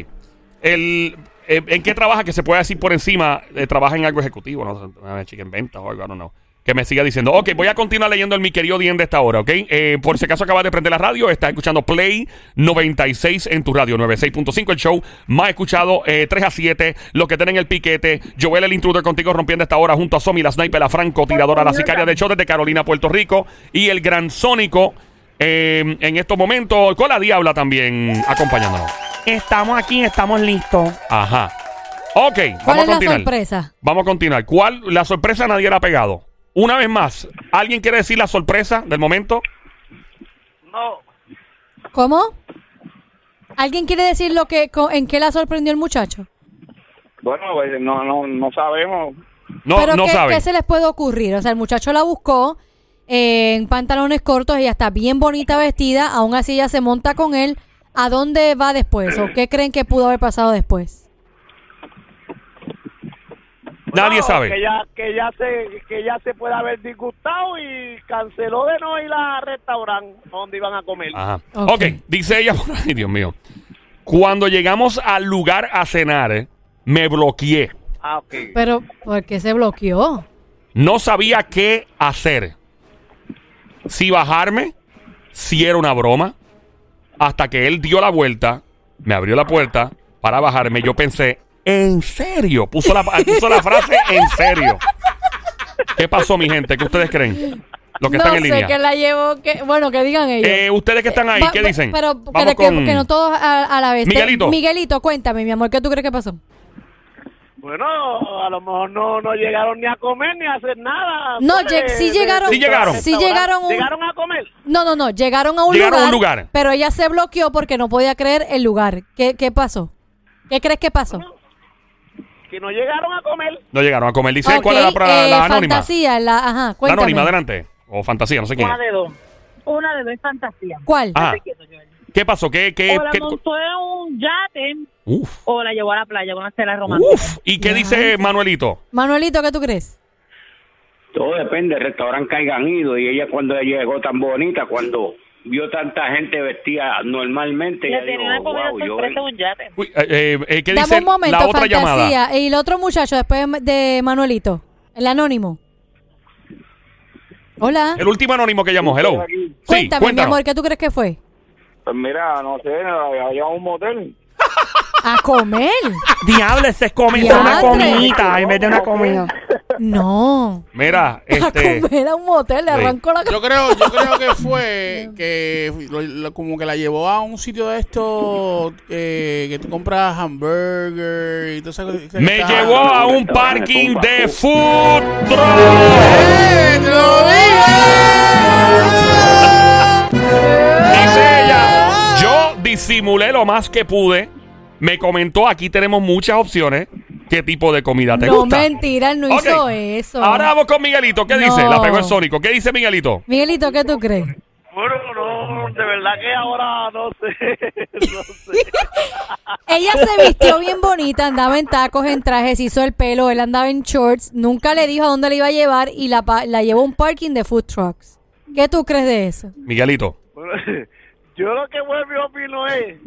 El, eh, ¿En qué trabaja? Que se puede decir por encima. eh, trabaja en algo ejecutivo, no una chica en venta o algo, I don't know. Que me siga diciendo. Ok, voy a continuar leyendo el mi querido Dien de esta hora, ¿ok? Eh, por si acaso acabas de prender la radio, estás escuchando Play 96 en tu radio, 96.5, el show más escuchado, eh, 3 a 7, los que tienen el piquete. Joel el intruder contigo rompiendo esta hora junto a Somi, la sniper, la franco, tiradora, la sicaria del show desde Carolina, Puerto Rico. Y el gran Sónico eh, en estos momentos, con la Diabla también acompañándonos. Estamos aquí, estamos listos. Ajá. Ok, ¿Cuál vamos a es la continuar. sorpresa? Vamos a continuar. ¿Cuál? La sorpresa nadie la ha pegado. Una vez más, ¿alguien quiere decir la sorpresa del momento? No, ¿Cómo? ¿Alguien quiere decir lo que co- en qué la sorprendió el muchacho? Bueno, pues no, no, no sabemos. No, Pero no ¿qué, saben. qué se les puede ocurrir? O sea, el muchacho la buscó eh, en pantalones cortos, ella está bien bonita vestida, aún así ella se monta con él. ¿A dónde va después? ¿O qué creen que pudo haber pasado después? Nadie No, sabe. Que ya, que ya se, que ya se puede haber disgustado y canceló de no ir al restaurante donde iban a comer. Ajá. Ok. ok, dice ella, ay Dios mío. Cuando llegamos al lugar a cenar, eh, me bloqueé. Ah, ok. Pero, ¿por qué se bloqueó? No sabía qué hacer. Si bajarme, si era una broma. Hasta que él dio la vuelta, me abrió la puerta para bajarme. Yo pensé, ¿en serio? Puso la, puso la frase, ¿en serio? ¿Qué pasó, mi gente? ¿Qué ustedes creen? Los que no están en sé línea. que la llevó, que, bueno, que digan ellos. Eh, ustedes que están ahí, ¿qué dicen? Pero Vamos que, que- con- que no todos a, a la vez. Miguelito. Miguelito, cuéntame, mi amor, ¿qué tú crees que pasó? Bueno, a lo mejor no, no llegaron ni a comer ni a hacer nada. No, pues, lleg- sí de- llegaron. Sí llegaron. Sí llegaron. un- ¿Llegaron a comer? No, no, no, llegaron a un Llegaron a lugar. un lugar. Pero ella se bloqueó porque no podía creer el lugar. ¿Qué, qué pasó? ¿Qué crees que pasó? Que no llegaron a comer. No llegaron a comer. Dice, Ok, ¿cuál es la, eh, la anónima? Fantasía, la, ajá, La cuéntame. anónima, adelante. O fantasía, no sé quién. Una de dos. Una de dos es fantasía. ¿Cuál? ¿qué pasó? ¿Qué, qué, o la qué- montó en un yate Uf, o la llevó a la playa con una cena romántica. uf. ¿Y qué dice Manuelito? Manuelito, ¿qué tú crees? Todo depende del restaurante que hayan ido y ella cuando ella llegó tan bonita, cuando vio tanta gente vestida normalmente, Le ella tenía dijo, una comida wow, yo... sorpresa en un yate. Uy, eh, eh, eh, ¿Qué Dame dice un momento, la otra llamada? Y el otro muchacho después de Manuelito, el anónimo. Hola. El último anónimo que llamó, hello. Sí, cuéntame, mi amor, ¿qué tú crees que fue? Pues mira, no sé, había un motel. A comer. Diablo, ese es Diantre. una comidita en vez de una comida. No. Mira, A este... comer a un motel, le Sí. arrancó la Yo creo, yo creo que fue que lo- lo- como que la llevó a un sitio de estos eh, que tú compras hamburger y todo eso. Me está- llevó a un parking de food truck. ¡Eh, te lo Dice ella, yo disimulé lo más que pude. Me comentó, aquí tenemos muchas opciones. ¿Qué tipo de comida te No, gusta? mentira, él no hizo eso. Ahora vamos con Miguelito. ¿Qué No. dice? La pegó el Sónico. ¿Qué dice Miguelito? Miguelito, ¿qué tú crees? Bueno, no, de verdad que ahora no sé. no sé. Ella se vistió bien bonita, andaba en tacos, en trajes, hizo el pelo, él andaba en shorts, nunca le dijo a dónde le iba a llevar y la, pa- la llevó a un parking de food trucks. ¿Qué tú crees de eso? Miguelito. Bueno, yo lo que vuelvo opino es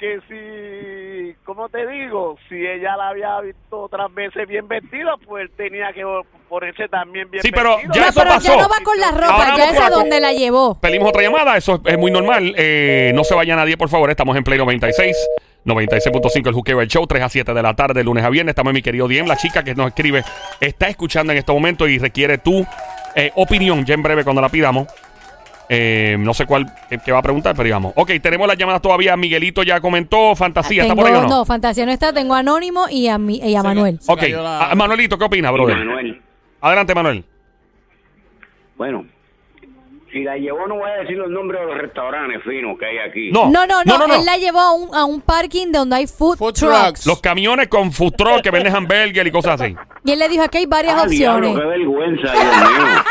que si, ¿cómo te digo? Si ella la había visto otras veces bien vestida, pues tenía que ponerse también bien Sí, pero vestida. ya No, eso pero pasó. ya no va con la ropa, Ahora ya es a donde la llevó. Pedimos otra llamada, eso es, muy normal. Eh, no se vaya nadie, por favor. Estamos en Play 96, 96.5 el Juqueo el Show, 3 a 7 de la tarde, lunes a viernes. Estamos en mi querido Diem, la chica que nos escribe, está escuchando en este momento y requiere tu eh, opinión ya en breve cuando la pidamos. Eh, no sé cuál eh, que va a preguntar, pero digamos. Ok, tenemos las llamadas todavía. Miguelito ya comentó. Fantasía, ¿está Tengo, por ahí o no? no, Fantasía no está, tengo a Anónimo y a, mi- y a Manuel. Se Ok, cayó la- Ah, Manuelito, ¿qué opina, brother? Manuel, Adelante, Manuel. bueno, si la llevó no voy a decir los nombres de los restaurantes finos que hay aquí. No, No, no, no, él la llevó a un, a un parking donde hay food, Food trucks. trucks. Los camiones con food truck que venden hamburger y cosas así. Y él le dijo, aquí hay varias Ah, diablo, opciones. qué vergüenza, Dios mío.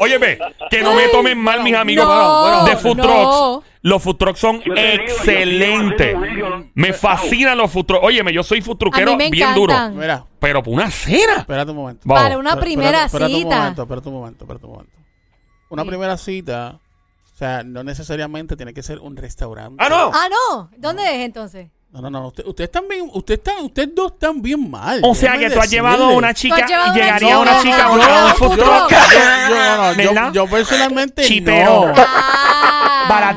Óyeme, que no me tomen mal mis amigos no, de food no. trucks. Los food trucks son Yo te digo, yo excelentes. yo- Me fascinan los food trucks. Óyeme, yo soy food me bien duro. encantan. Mira, Pero por una cena. espérate un momento. Vamos. Para una Espera- primera espérate- espérate un cita. momento, espérate un momento, espérate un momento. Una Sí. primera cita, o sea, no necesariamente tiene que ser un restaurante. Ah, no. Ah, no. ¿Dónde es entonces? No, no, no. Usted- Ustedes están bien, ustedes están, ustedes dos están bien mal. O sea que tú has decirle. llevado a una chica y llegaría chica. una chica a un- a food truck. Yo, personalmente Chipero. no.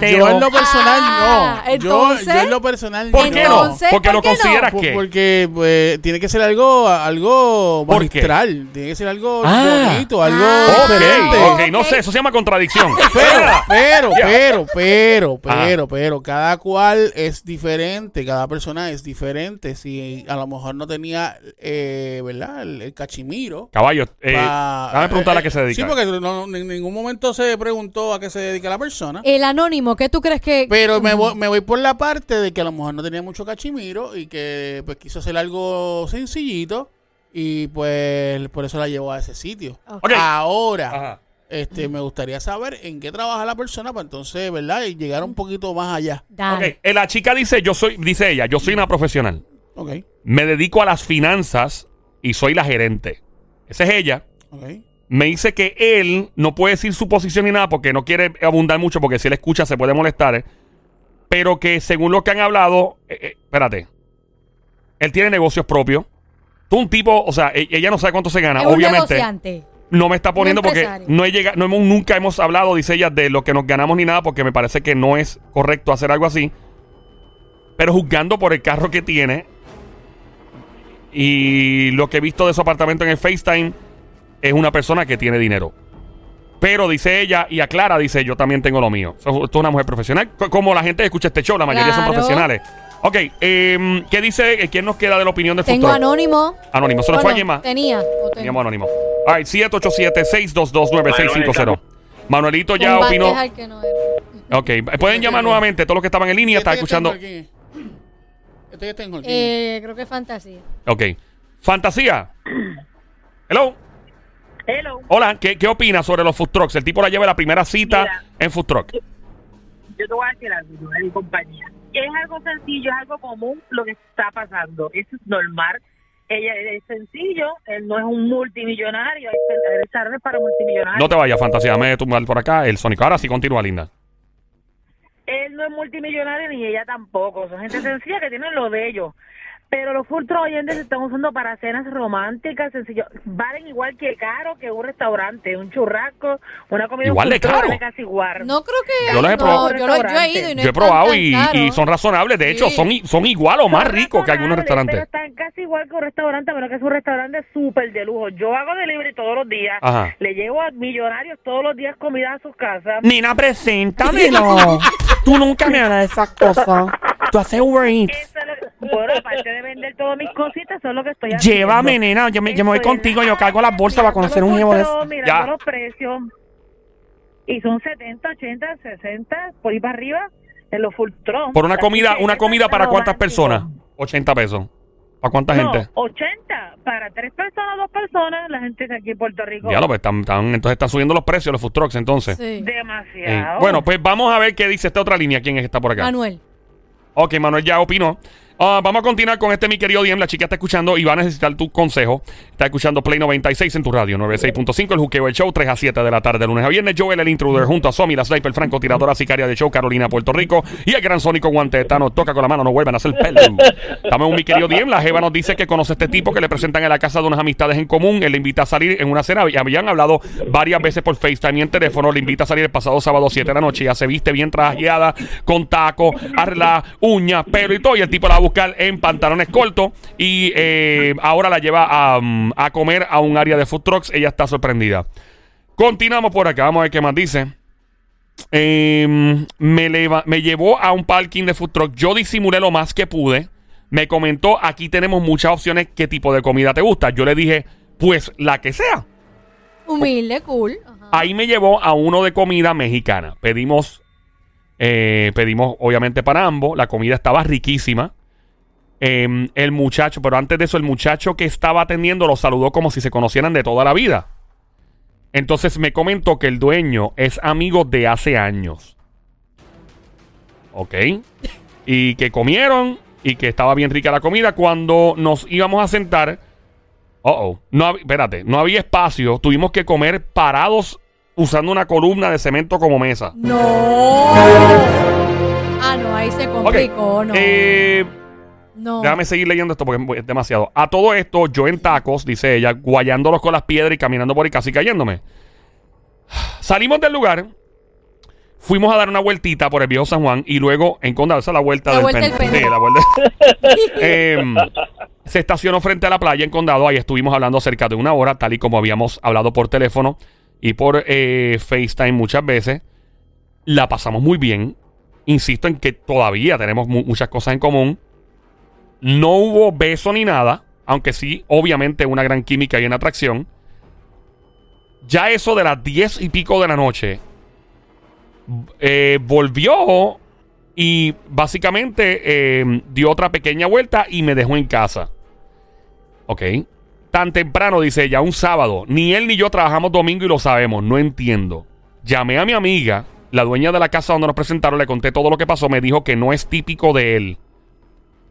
Yo en lo personal Ah, no. Yo, entonces- yo en lo personal ¿Por qué no? Entonces, Porque ¿por lo qué no? consideras Por- que. Porque pues, tiene que ser algo, algo ¿Por qué? magistral. Tiene que ser algo Ah. bonito, algo Ah, diferente. Ok, ok, no sé, eso se llama contradicción. Pero, pero, Ya. pero, pero, Ajá. pero, pero, cada cual es diferente, cada persona es diferente. Si a lo mejor no tenía, eh, ¿verdad? El, el cachimiro. Caballo, eh, pa- dame preguntarle a eh, qué se dedica. Sí, porque no- no- en ningún momento se preguntó a qué se dedica la persona. El anónimo, ¿qué tú crees que...? Pero me voy, me voy por la parte de que a lo mejor no tenía mucho cachimiro y que pues quiso hacer algo sencillito y pues por eso la llevó a ese sitio. Ahora, Ajá. este me gustaría saber en qué trabaja la persona para entonces, ¿verdad? Y llegar un poquito más allá. Dale. Ok, eh, la chica dice, yo soy, dice ella, yo soy una profesional. Ok, Me dedico a las finanzas y soy la gerente. Esa es ella. ok. Me dice que él no puede decir su posición ni nada porque no quiere abundar mucho porque si él escucha se puede molestar. eh. Pero que según lo que han hablado, eh, eh, espérate, él tiene negocios propios. Tú un tipo, o sea, e- ella no sabe cuánto se gana, es obviamente. No me está poniendo porque no he llegado, no hemos, nunca hemos hablado, dice ella, de lo que nos ganamos ni nada, porque me parece que no es correcto hacer algo así. Pero juzgando por el carro que tiene y lo que he visto de su apartamento en el FaceTime, es una persona que tiene dinero. Pero dice ella y aclara, dice, yo también tengo lo mío. Esto es una mujer profesional. Co- Como la gente que escucha este show, la mayoría son profesionales. Ok, em, ¿qué dice? ¿Quién nos queda de la opinión de Tengo futuro? anónimo. Anónimo. ¿Se nos ¿O fue no? alguien más? Tenía. o tengo. Teníamos anónimo. All right, 787-622-9650. Manuelito ya opinó. que no era. Ok, pueden llamar nuevamente. Todos los que estaban en línea están ya escuchando. Este está en Holguín. Eh, creo que es fantasía. Ok. Fantasía. Hello. Hello. Hola, ¿qué, qué opinas sobre los food trucks? El tipo la lleva a la primera cita Mira. en food truck. Yo te voy a decir algo, yo de mi compañía. Es algo sencillo, es algo común lo que está pasando. Es normal. Ella es sencillo, él no es un multimillonario, hay restaurantes para multimillonarios. No te vayas, Fantasía. Me tumbar por acá el Sónico. Ahora sí continúa, linda. Él no es multimillonario ni ella tampoco. Son gente sencilla que tienen lo de ellos. Pero los full truck hoy en día se están usando para cenas románticas, sencillo. Valen igual que caro que un restaurante, un churrasco, una comida Igual de caro. vale casi igual. No creo que. Yo los he no, probado. yo, lo- yo he ido y no Yo he probado tan y, y son razonables. De hecho, Sí. son, son igual o más ricos que algunos restaurantes. Pero están casi igual que un restaurante, pero que es un restaurante súper de lujo. Yo hago delivery todos los días. Ajá. Le llevo a millonarios todos los días comida a sus casas. Nina, preséntamelo. Tú nunca me harás esas cosas. Tú haces Uber Eats. Bueno, aparte de vender todas mis cositas, eso es lo que estoy haciendo. Llévame, nena. Yo me, yo me voy contigo. Yo cargo las bolsas para conocer un de. Mirando Ya. los precios. Y son 70, 80, 60, por ahí para arriba, en los full. Por una comida, una comida para cuántas personas? 80 pesos. ¿Para cuánta No, gente? 80 para tres personas, dos personas, la gente que aquí en Puerto Rico. Ya lo pues, están, están- entonces están subiendo los precios los food trucks entonces. Sí. Eh, Demasiado. bueno, pues vamos a ver qué dice esta otra línea. ¿Quién es que está por acá? Manuel. Ok, Manuel ya opinó. Ah, vamos a continuar con este, mi querido Diem. La chica está escuchando y va a necesitar tu consejo. Está escuchando Play 96 en tu radio, 96.5, el juqueo del show, 3 a 7 de la tarde, lunes a viernes. Joel, el intruder, junto a Somi, la sniper, franco, tiradora, sicaria de show, Carolina, Puerto Rico. Y el gran sónico guante de Tano. Toca con la mano, no vuelvan a hacer pelo. Estamos en mi querido Diem. La Jeva nos dice que conoce a este tipo que le presentan en la casa de unas amistades en común. Él le invita a salir en una cena. Habían hablado varias veces por FaceTime y en teléfono. Le invita a salir el pasado sábado 7 de la noche. Ya se viste bien trajeada, con taco, arregla, uñas, pelo y todo. Y el tipo la va a buscar en pantalones cortos. Y eh, ahora la lleva a, mm, a comer a un área de food trucks. Ella está sorprendida. Continuamos por acá. Vamos a ver qué más dice. Eh, me, leva- me llevó a un parking de food truck. Yo disimulé lo más que pude. Me comentó, aquí tenemos muchas opciones. ¿Qué tipo de comida te gusta? Yo le dije, pues la que sea. Humilde, cool. Ajá. Ahí me llevó a uno de comida mexicana. Pedimos, eh, pedimos obviamente para ambos. La comida estaba riquísima. Em, el muchacho, pero antes de eso, el muchacho que estaba atendiendo lo saludó como si se conocieran de toda la vida. Entonces me comentó que el dueño es amigo de hace años. Ok. Y que comieron y que estaba bien rica la comida. Cuando nos íbamos a sentar, Oh, oh. No, espérate, no había espacio. Tuvimos que comer parados usando una columna de cemento como mesa. No. Ah, no, ahí se complicó, no. Eh, no. déjame seguir leyendo esto porque es demasiado. A todo esto, yo en tacos, dice ella, guayándolos con las piedras y caminando por ahí casi cayéndome. Salimos del lugar. Fuimos a dar una vueltita por el viejo San Juan y luego en Condado, esa es la vuelta La del vuelta pen-. Sí, la vuelta. Em, se estacionó frente a la playa en Condado. Ahí estuvimos hablando cerca de una hora, tal y como habíamos hablado por teléfono y por eh, FaceTime muchas veces. La pasamos muy bien. Insisto en que todavía tenemos mu- muchas cosas en común. No hubo beso ni nada, aunque sí, obviamente, una gran química y una atracción. Ya eso de las diez y pico de la noche, eh, volvió y básicamente eh, dio otra pequeña vuelta y me dejó en casa. Ok. Tan temprano, dice ella, un sábado. Ni él ni yo trabajamos domingo y lo sabemos. No entiendo. Llamé a mi amiga, la dueña de la casa donde nos presentaron, le conté todo lo que pasó. Me dijo que no es típico de él.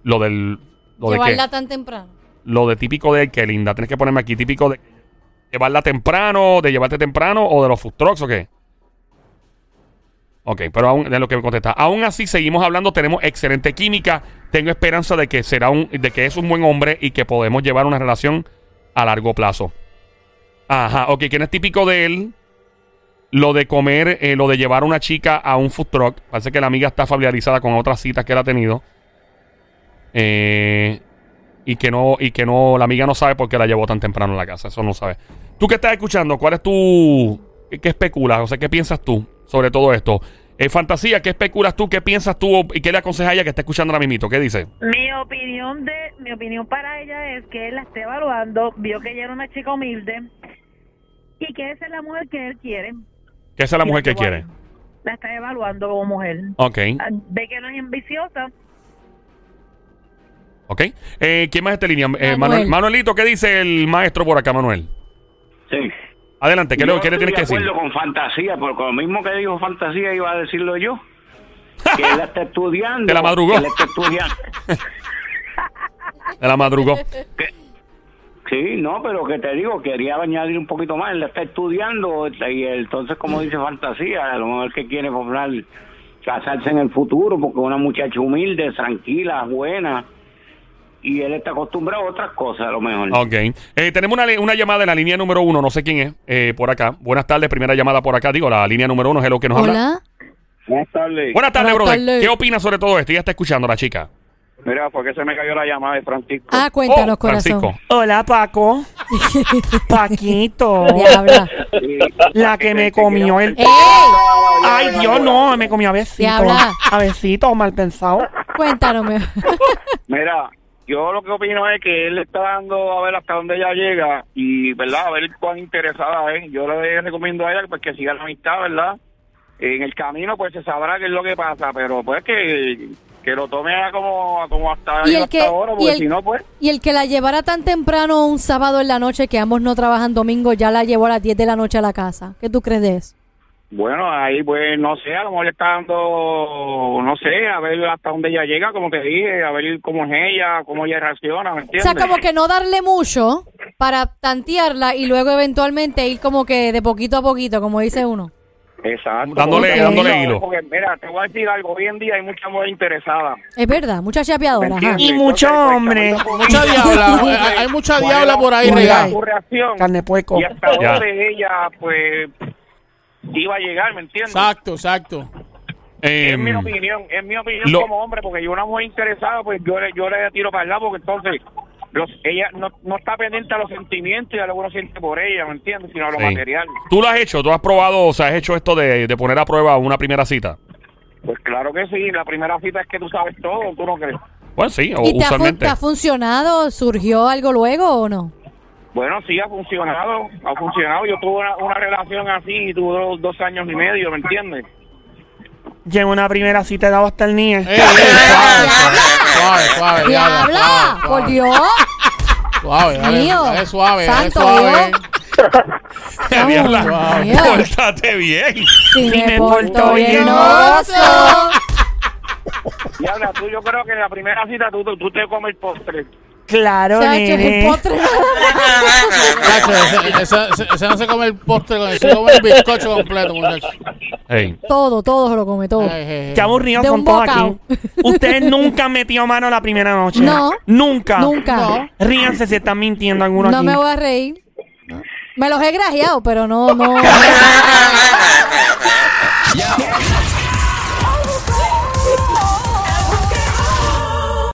Lo del. Lo de qué? Llevarla tan temprano. Lo de típico de él, que linda. Tienes que ponerme aquí típico de llevarla temprano, de llevarte temprano o de los food trucks o qué. Ok, pero aún de lo que me contesta. Aún así seguimos hablando, tenemos excelente química. Tengo esperanza de que será un, de que es un buen hombre y que podemos llevar una relación a largo plazo. Ajá, ok, no es típico de él. Lo de comer, eh, lo de llevar a una chica a un food truck. Parece que la amiga está familiarizada con otras citas que él ha tenido. Eh, y que no, y que no, la amiga no sabe por qué la llevó tan temprano a la casa. Eso no sabe. Tú que estás escuchando, ¿cuál es tu. ¿Qué, qué especulas? O sea, ¿qué piensas tú sobre todo esto? Eh, fantasía, ¿qué especulas tú? ¿Qué piensas tú? ¿Y qué le aconsejas a ella que está escuchando ahora mismito? ¿Qué dice? Mi opinión de mi opinión para ella es que él la esté evaluando, vio que ella era una chica humilde y que esa es la mujer que él quiere. Que esa es la Y mujer que está quiere. La está evaluando como mujer. Ok, Ah, Ve que no es ambiciosa. Ok. Eh, ¿Quién más está en línea? Eh, Manuel. Manuel. Manuelito, ¿qué dice el maestro por acá, Manuel? Sí. Adelante, ¿qué, Yo le, qué le tienes que de decir? acuerdo con fantasía, porque lo mismo que dijo fantasía iba a decirlo yo. Que él está estudiando. Que la madrugó. que él está estudiando. De la madrugó. Sí, no, pero que te digo, quería añadir un poquito más. Él está estudiando y entonces, como dice fantasía, a lo mejor que quiere formar, casarse en el futuro, porque una muchacha humilde, tranquila, buena. Y él está acostumbrado a otras cosas, a lo mejor. Ok. Eh, tenemos una, una llamada en la línea número uno, no sé quién es, eh, por acá. Buenas tardes, primera llamada por acá. Digo, la línea número uno, hello, que nos habla. Hola. Buenas tardes. Buenas tardes, Buenas brother. ¿Qué opinas sobre todo esto? Ya está escuchando la chica. Mira, ¿por qué se me cayó la llamada de Francisco? Ah, cuéntanos, Oh, Francisco. corazón. Hola, Paco. Paquito. Diabla. La que me comió el... ¡Ey! Ay, Dios, no, me comió a besito. Diabla. A besito, mal pensado. Cuéntanos. me- Mira, yo lo que opino es que él le está dando a ver hasta dónde ella llega y, ¿verdad? A ver cuán interesada es. Yo le recomiendo a ella pues, que siga la amistad, ¿verdad? En el camino, pues se sabrá qué es lo que pasa, pero pues que, que lo tome a como, a como hasta, Y el hasta que- ahora, porque si no, pues. Y el que la llevara tan temprano un sábado en la noche que ambos no trabajan domingo, ya la llevó a las 10 de la noche a la casa. ¿Qué tú crees de eso? Bueno, ahí pues no sé, a lo mejor le está dando, no sé, a ver hasta dónde ella llega, como te dije, a ver cómo es ella, cómo ella reacciona, ¿me O sea, como que no darle mucho para tantearla y luego eventualmente ir como que de poquito a poquito, como dice uno. Exacto. Dándole- Porque, dándole mira, hilo. Porque, mira, te voy a decir algo, hoy en día hay mucha mujer interesada. Es verdad, mucha chapeadora. Y mucho Entonces, pues, hombre. pues, Mucha diabla. hay, mucha ¿cuál diabla por ahí reacción? Carne pueco. Y hasta Ya. dónde ella, pues, iba a llegar, ¿me entiendes? Exacto, exacto. Es mi Em, opinión, es mi opinión lo- como hombre, porque yo una mujer interesada, pues yo le, yo le tiro para el lado, porque entonces los, ella no, no está pendiente a los sentimientos y a lo que uno siente por ella, ¿me entiendes? Sino a lo Sí. material. ¿Tú lo has hecho? ¿Tú has probado, o sea, has hecho esto de, de poner a prueba una primera cita? Pues claro que sí, la primera cita es que tú sabes todo, ¿tú no crees? Bueno, sí, o ¿Y te ha, usualmente. te ha funcionado? ¿Surgió algo luego o no? Bueno, sí, ha funcionado, ha funcionado. Yo tuve una, una relación así y tuve dos, dos años y medio, ¿me entiendes? Llevo una primera cita, he dado hasta el nie. Ey, suave, suave, suave, diabla, ¡Diabla! suave, ¡Por suave. Dios! Suave, dale, Mío. dale suave, dale Santo suave. Dios. Diabla, Dios pórtate bien. Si Sí me, me porto bien, oso. Y habla, tú, yo creo que en la primera cita tú, tú, tú te comes el postre. Claro, Chacho, el nene. postre. Chacho, ese, ese- ese- ese no se come el postre, con- se come el bizcocho completo, muchacho. Ey, todo, todo se lo come, todo. Ey, ey, ey. Qué aburridos De son un todos bocado. aquí. Ustedes nunca han metido mano la primera noche. No. Nunca. Nunca. No. Ríanse si están mintiendo alguno No aquí. me voy a reír. Me los he grajeado, pero no, no.